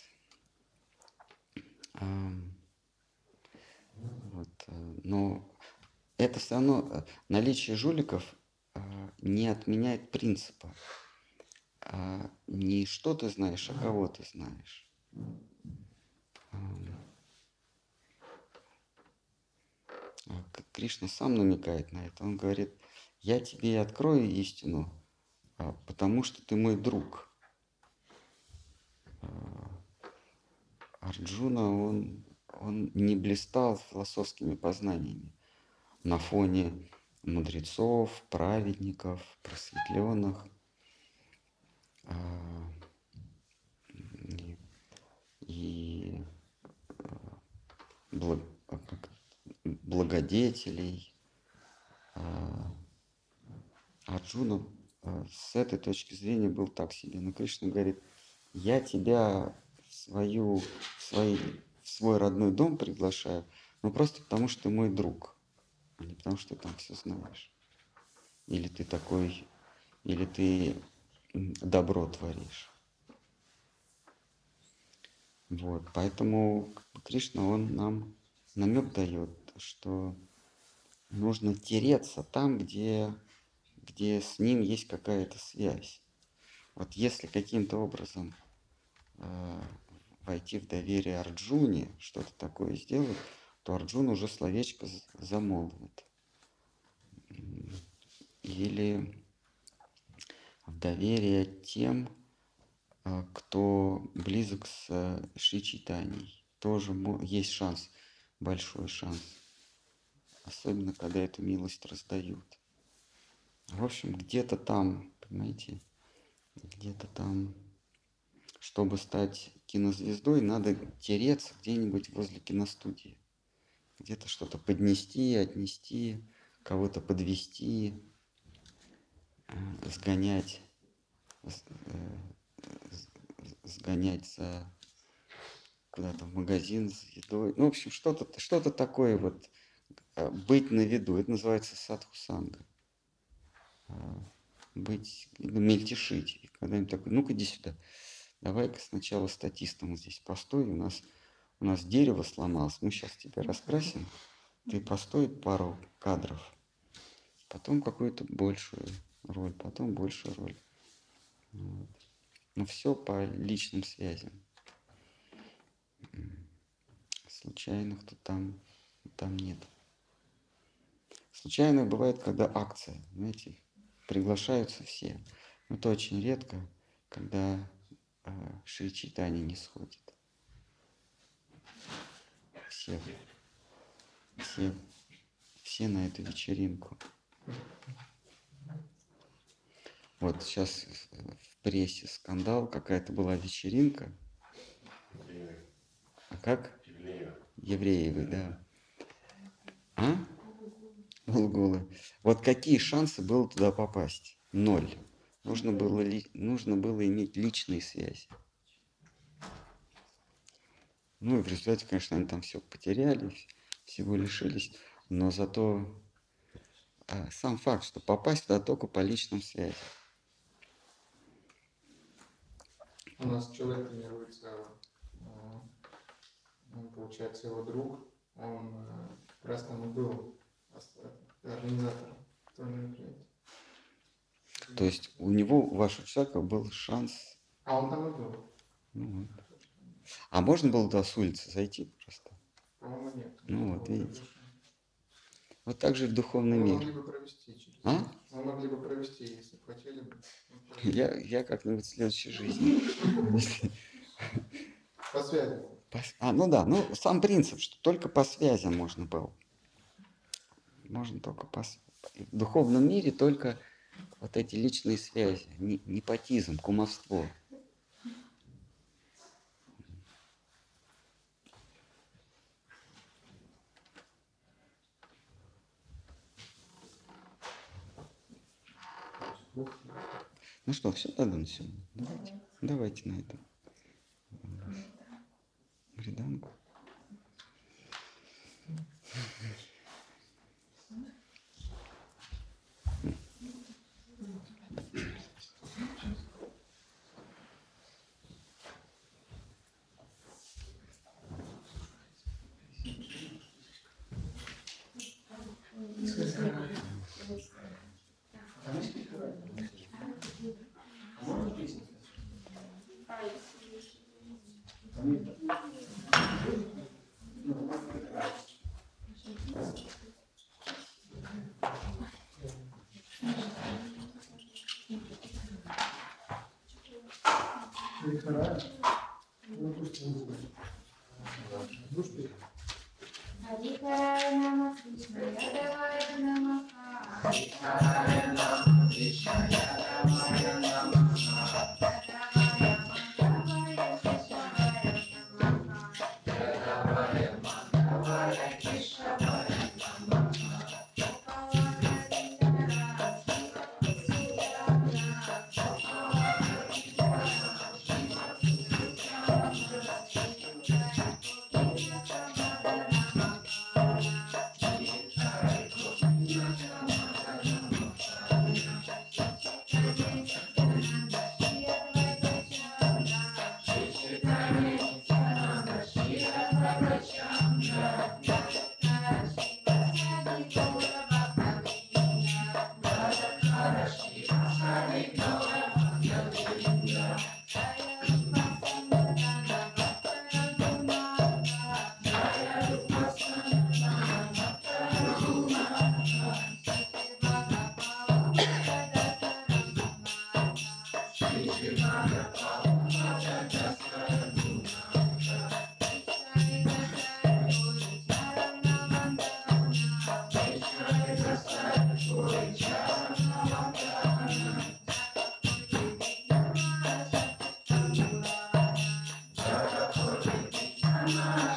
Вот, э, но это все равно э, наличие жуликов э, не отменяет принципа. А Не что ты знаешь, а кого ты знаешь. А Кришна сам намекает на это. Он говорит, я тебе и открою истину, а, потому что ты мой друг. А, Арджуна, он, он не блистал философскими познаниями на фоне мудрецов, праведников, просветленных. а, И, и, благодетелей. Арджуна а, с этой точки зрения был так себе. Но Кришна говорит, я тебя в, свою, в, свой, в свой родной дом приглашаю, ну просто потому, что ты мой друг, а не потому, что ты там все знаешь. Или ты такой, или ты добро творишь. Вот, поэтому Кришна, он нам намек дает, что нужно тереться там, где, где с ним есть какая-то связь. Вот если каким-то образом э, войти в доверие Арджуне, что-то такое сделать, то Арджун уже словечко замолвит. Или в доверие тем, а, кто близок с э, Шри Чайтаньей. Тоже есть шанс, большой шанс. Особенно, когда эту милость раздают. В общем, где-то там, понимаете, где-то там, чтобы стать кинозвездой, надо тереться где-нибудь возле киностудии. Где-то что-то поднести, отнести, кого-то подвести, сгонять, с- э, сгонять за куда-то в магазин с едой. Ну, в общем, что-то что такое вот э, быть на виду. Это называется садхусанга. Быть, ну, мельтешить. И когда-нибудь такой, ну-ка иди сюда. Давай-ка сначала статистом здесь постой. У нас, у нас дерево сломалось. Мы сейчас тебя раскрасим. Ты постой пару кадров. Потом какую-то большую роль. Потом большую роль. Вот. Но все по личным связям. М. Случайных-то там, там нет. Случайно бывает, когда акция, знаете, приглашаются все. Но это очень редко, когда э, Шри Чайтани не сходит. Все, все, все на эту вечеринку. Вот сейчас в прессе скандал, какая-то была вечеринка. А как? Евреевы, да. А? Булгулы. Вот какие шансы было туда попасть? Ноль. Нужно было, ли- нужно было иметь личные связи. Ну и в результате, конечно, они там все потеряли, вс- всего лишились. Но зато а, сам факт, что попасть туда только по личным связям. У нас человек тренируется, он, получается, его друг, он э, и был организатором этого мероприятия. То есть у него, у вашего человека был шанс. А он там и был. ну вот. А можно было туда с улицы зайти просто? По-моему, нет. Ну, вот видите. Вот так же и в духовный Мы мир. могли бы провести через... А? Мы могли бы провести, если бы хотели бы. Я, я как-нибудь в следующей жизни. По связи. А, ну да, ну сам принцип, что только по связям можно было можно только пос... в духовном мире только вот эти личные связи, непотизм, кумовство. Ну что, все тогда на сегодня? Давайте, давайте на этом. Бриданку. Mm-hmm. Харикарая Намах, Вишнаядавая Намах, Шри uh...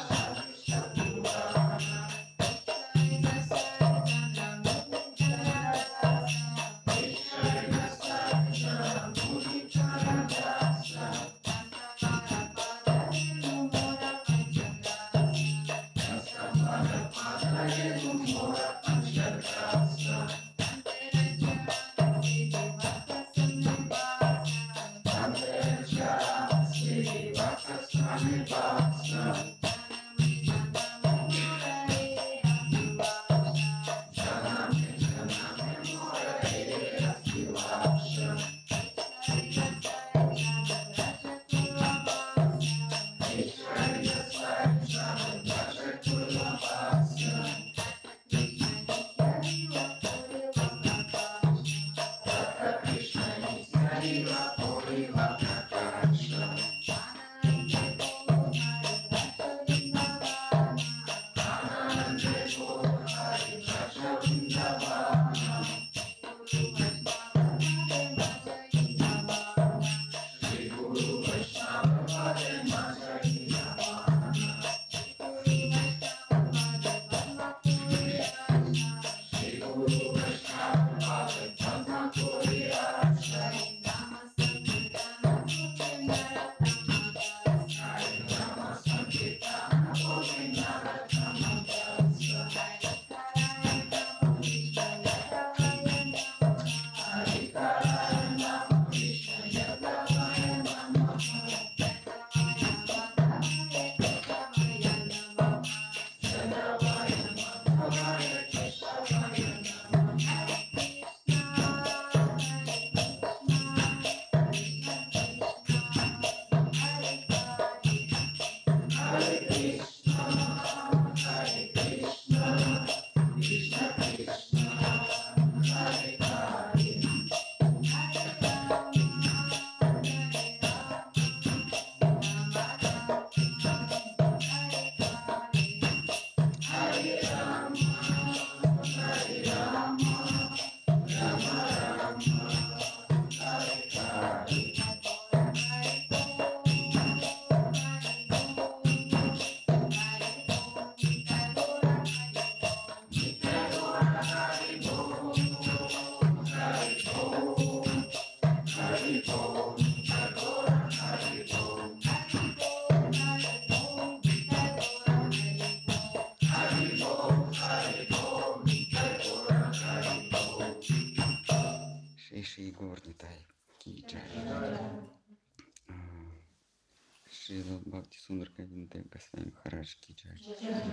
Бхакти Сундар Говинда Дев Госвами Махарадж Ки Джай.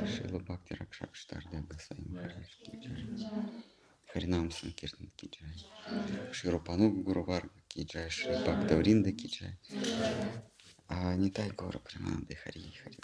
Шрила Бхакти Ракшак Шридхар Дев Госвами Махарадж Ки Джай. Харинам Санкиртан Ки Джай. Шри Рупануга Гуру Варга Ки Джай. Шри Бхакта Вринда Ки Джай. А Нитай Гора Премананде Хари Хари.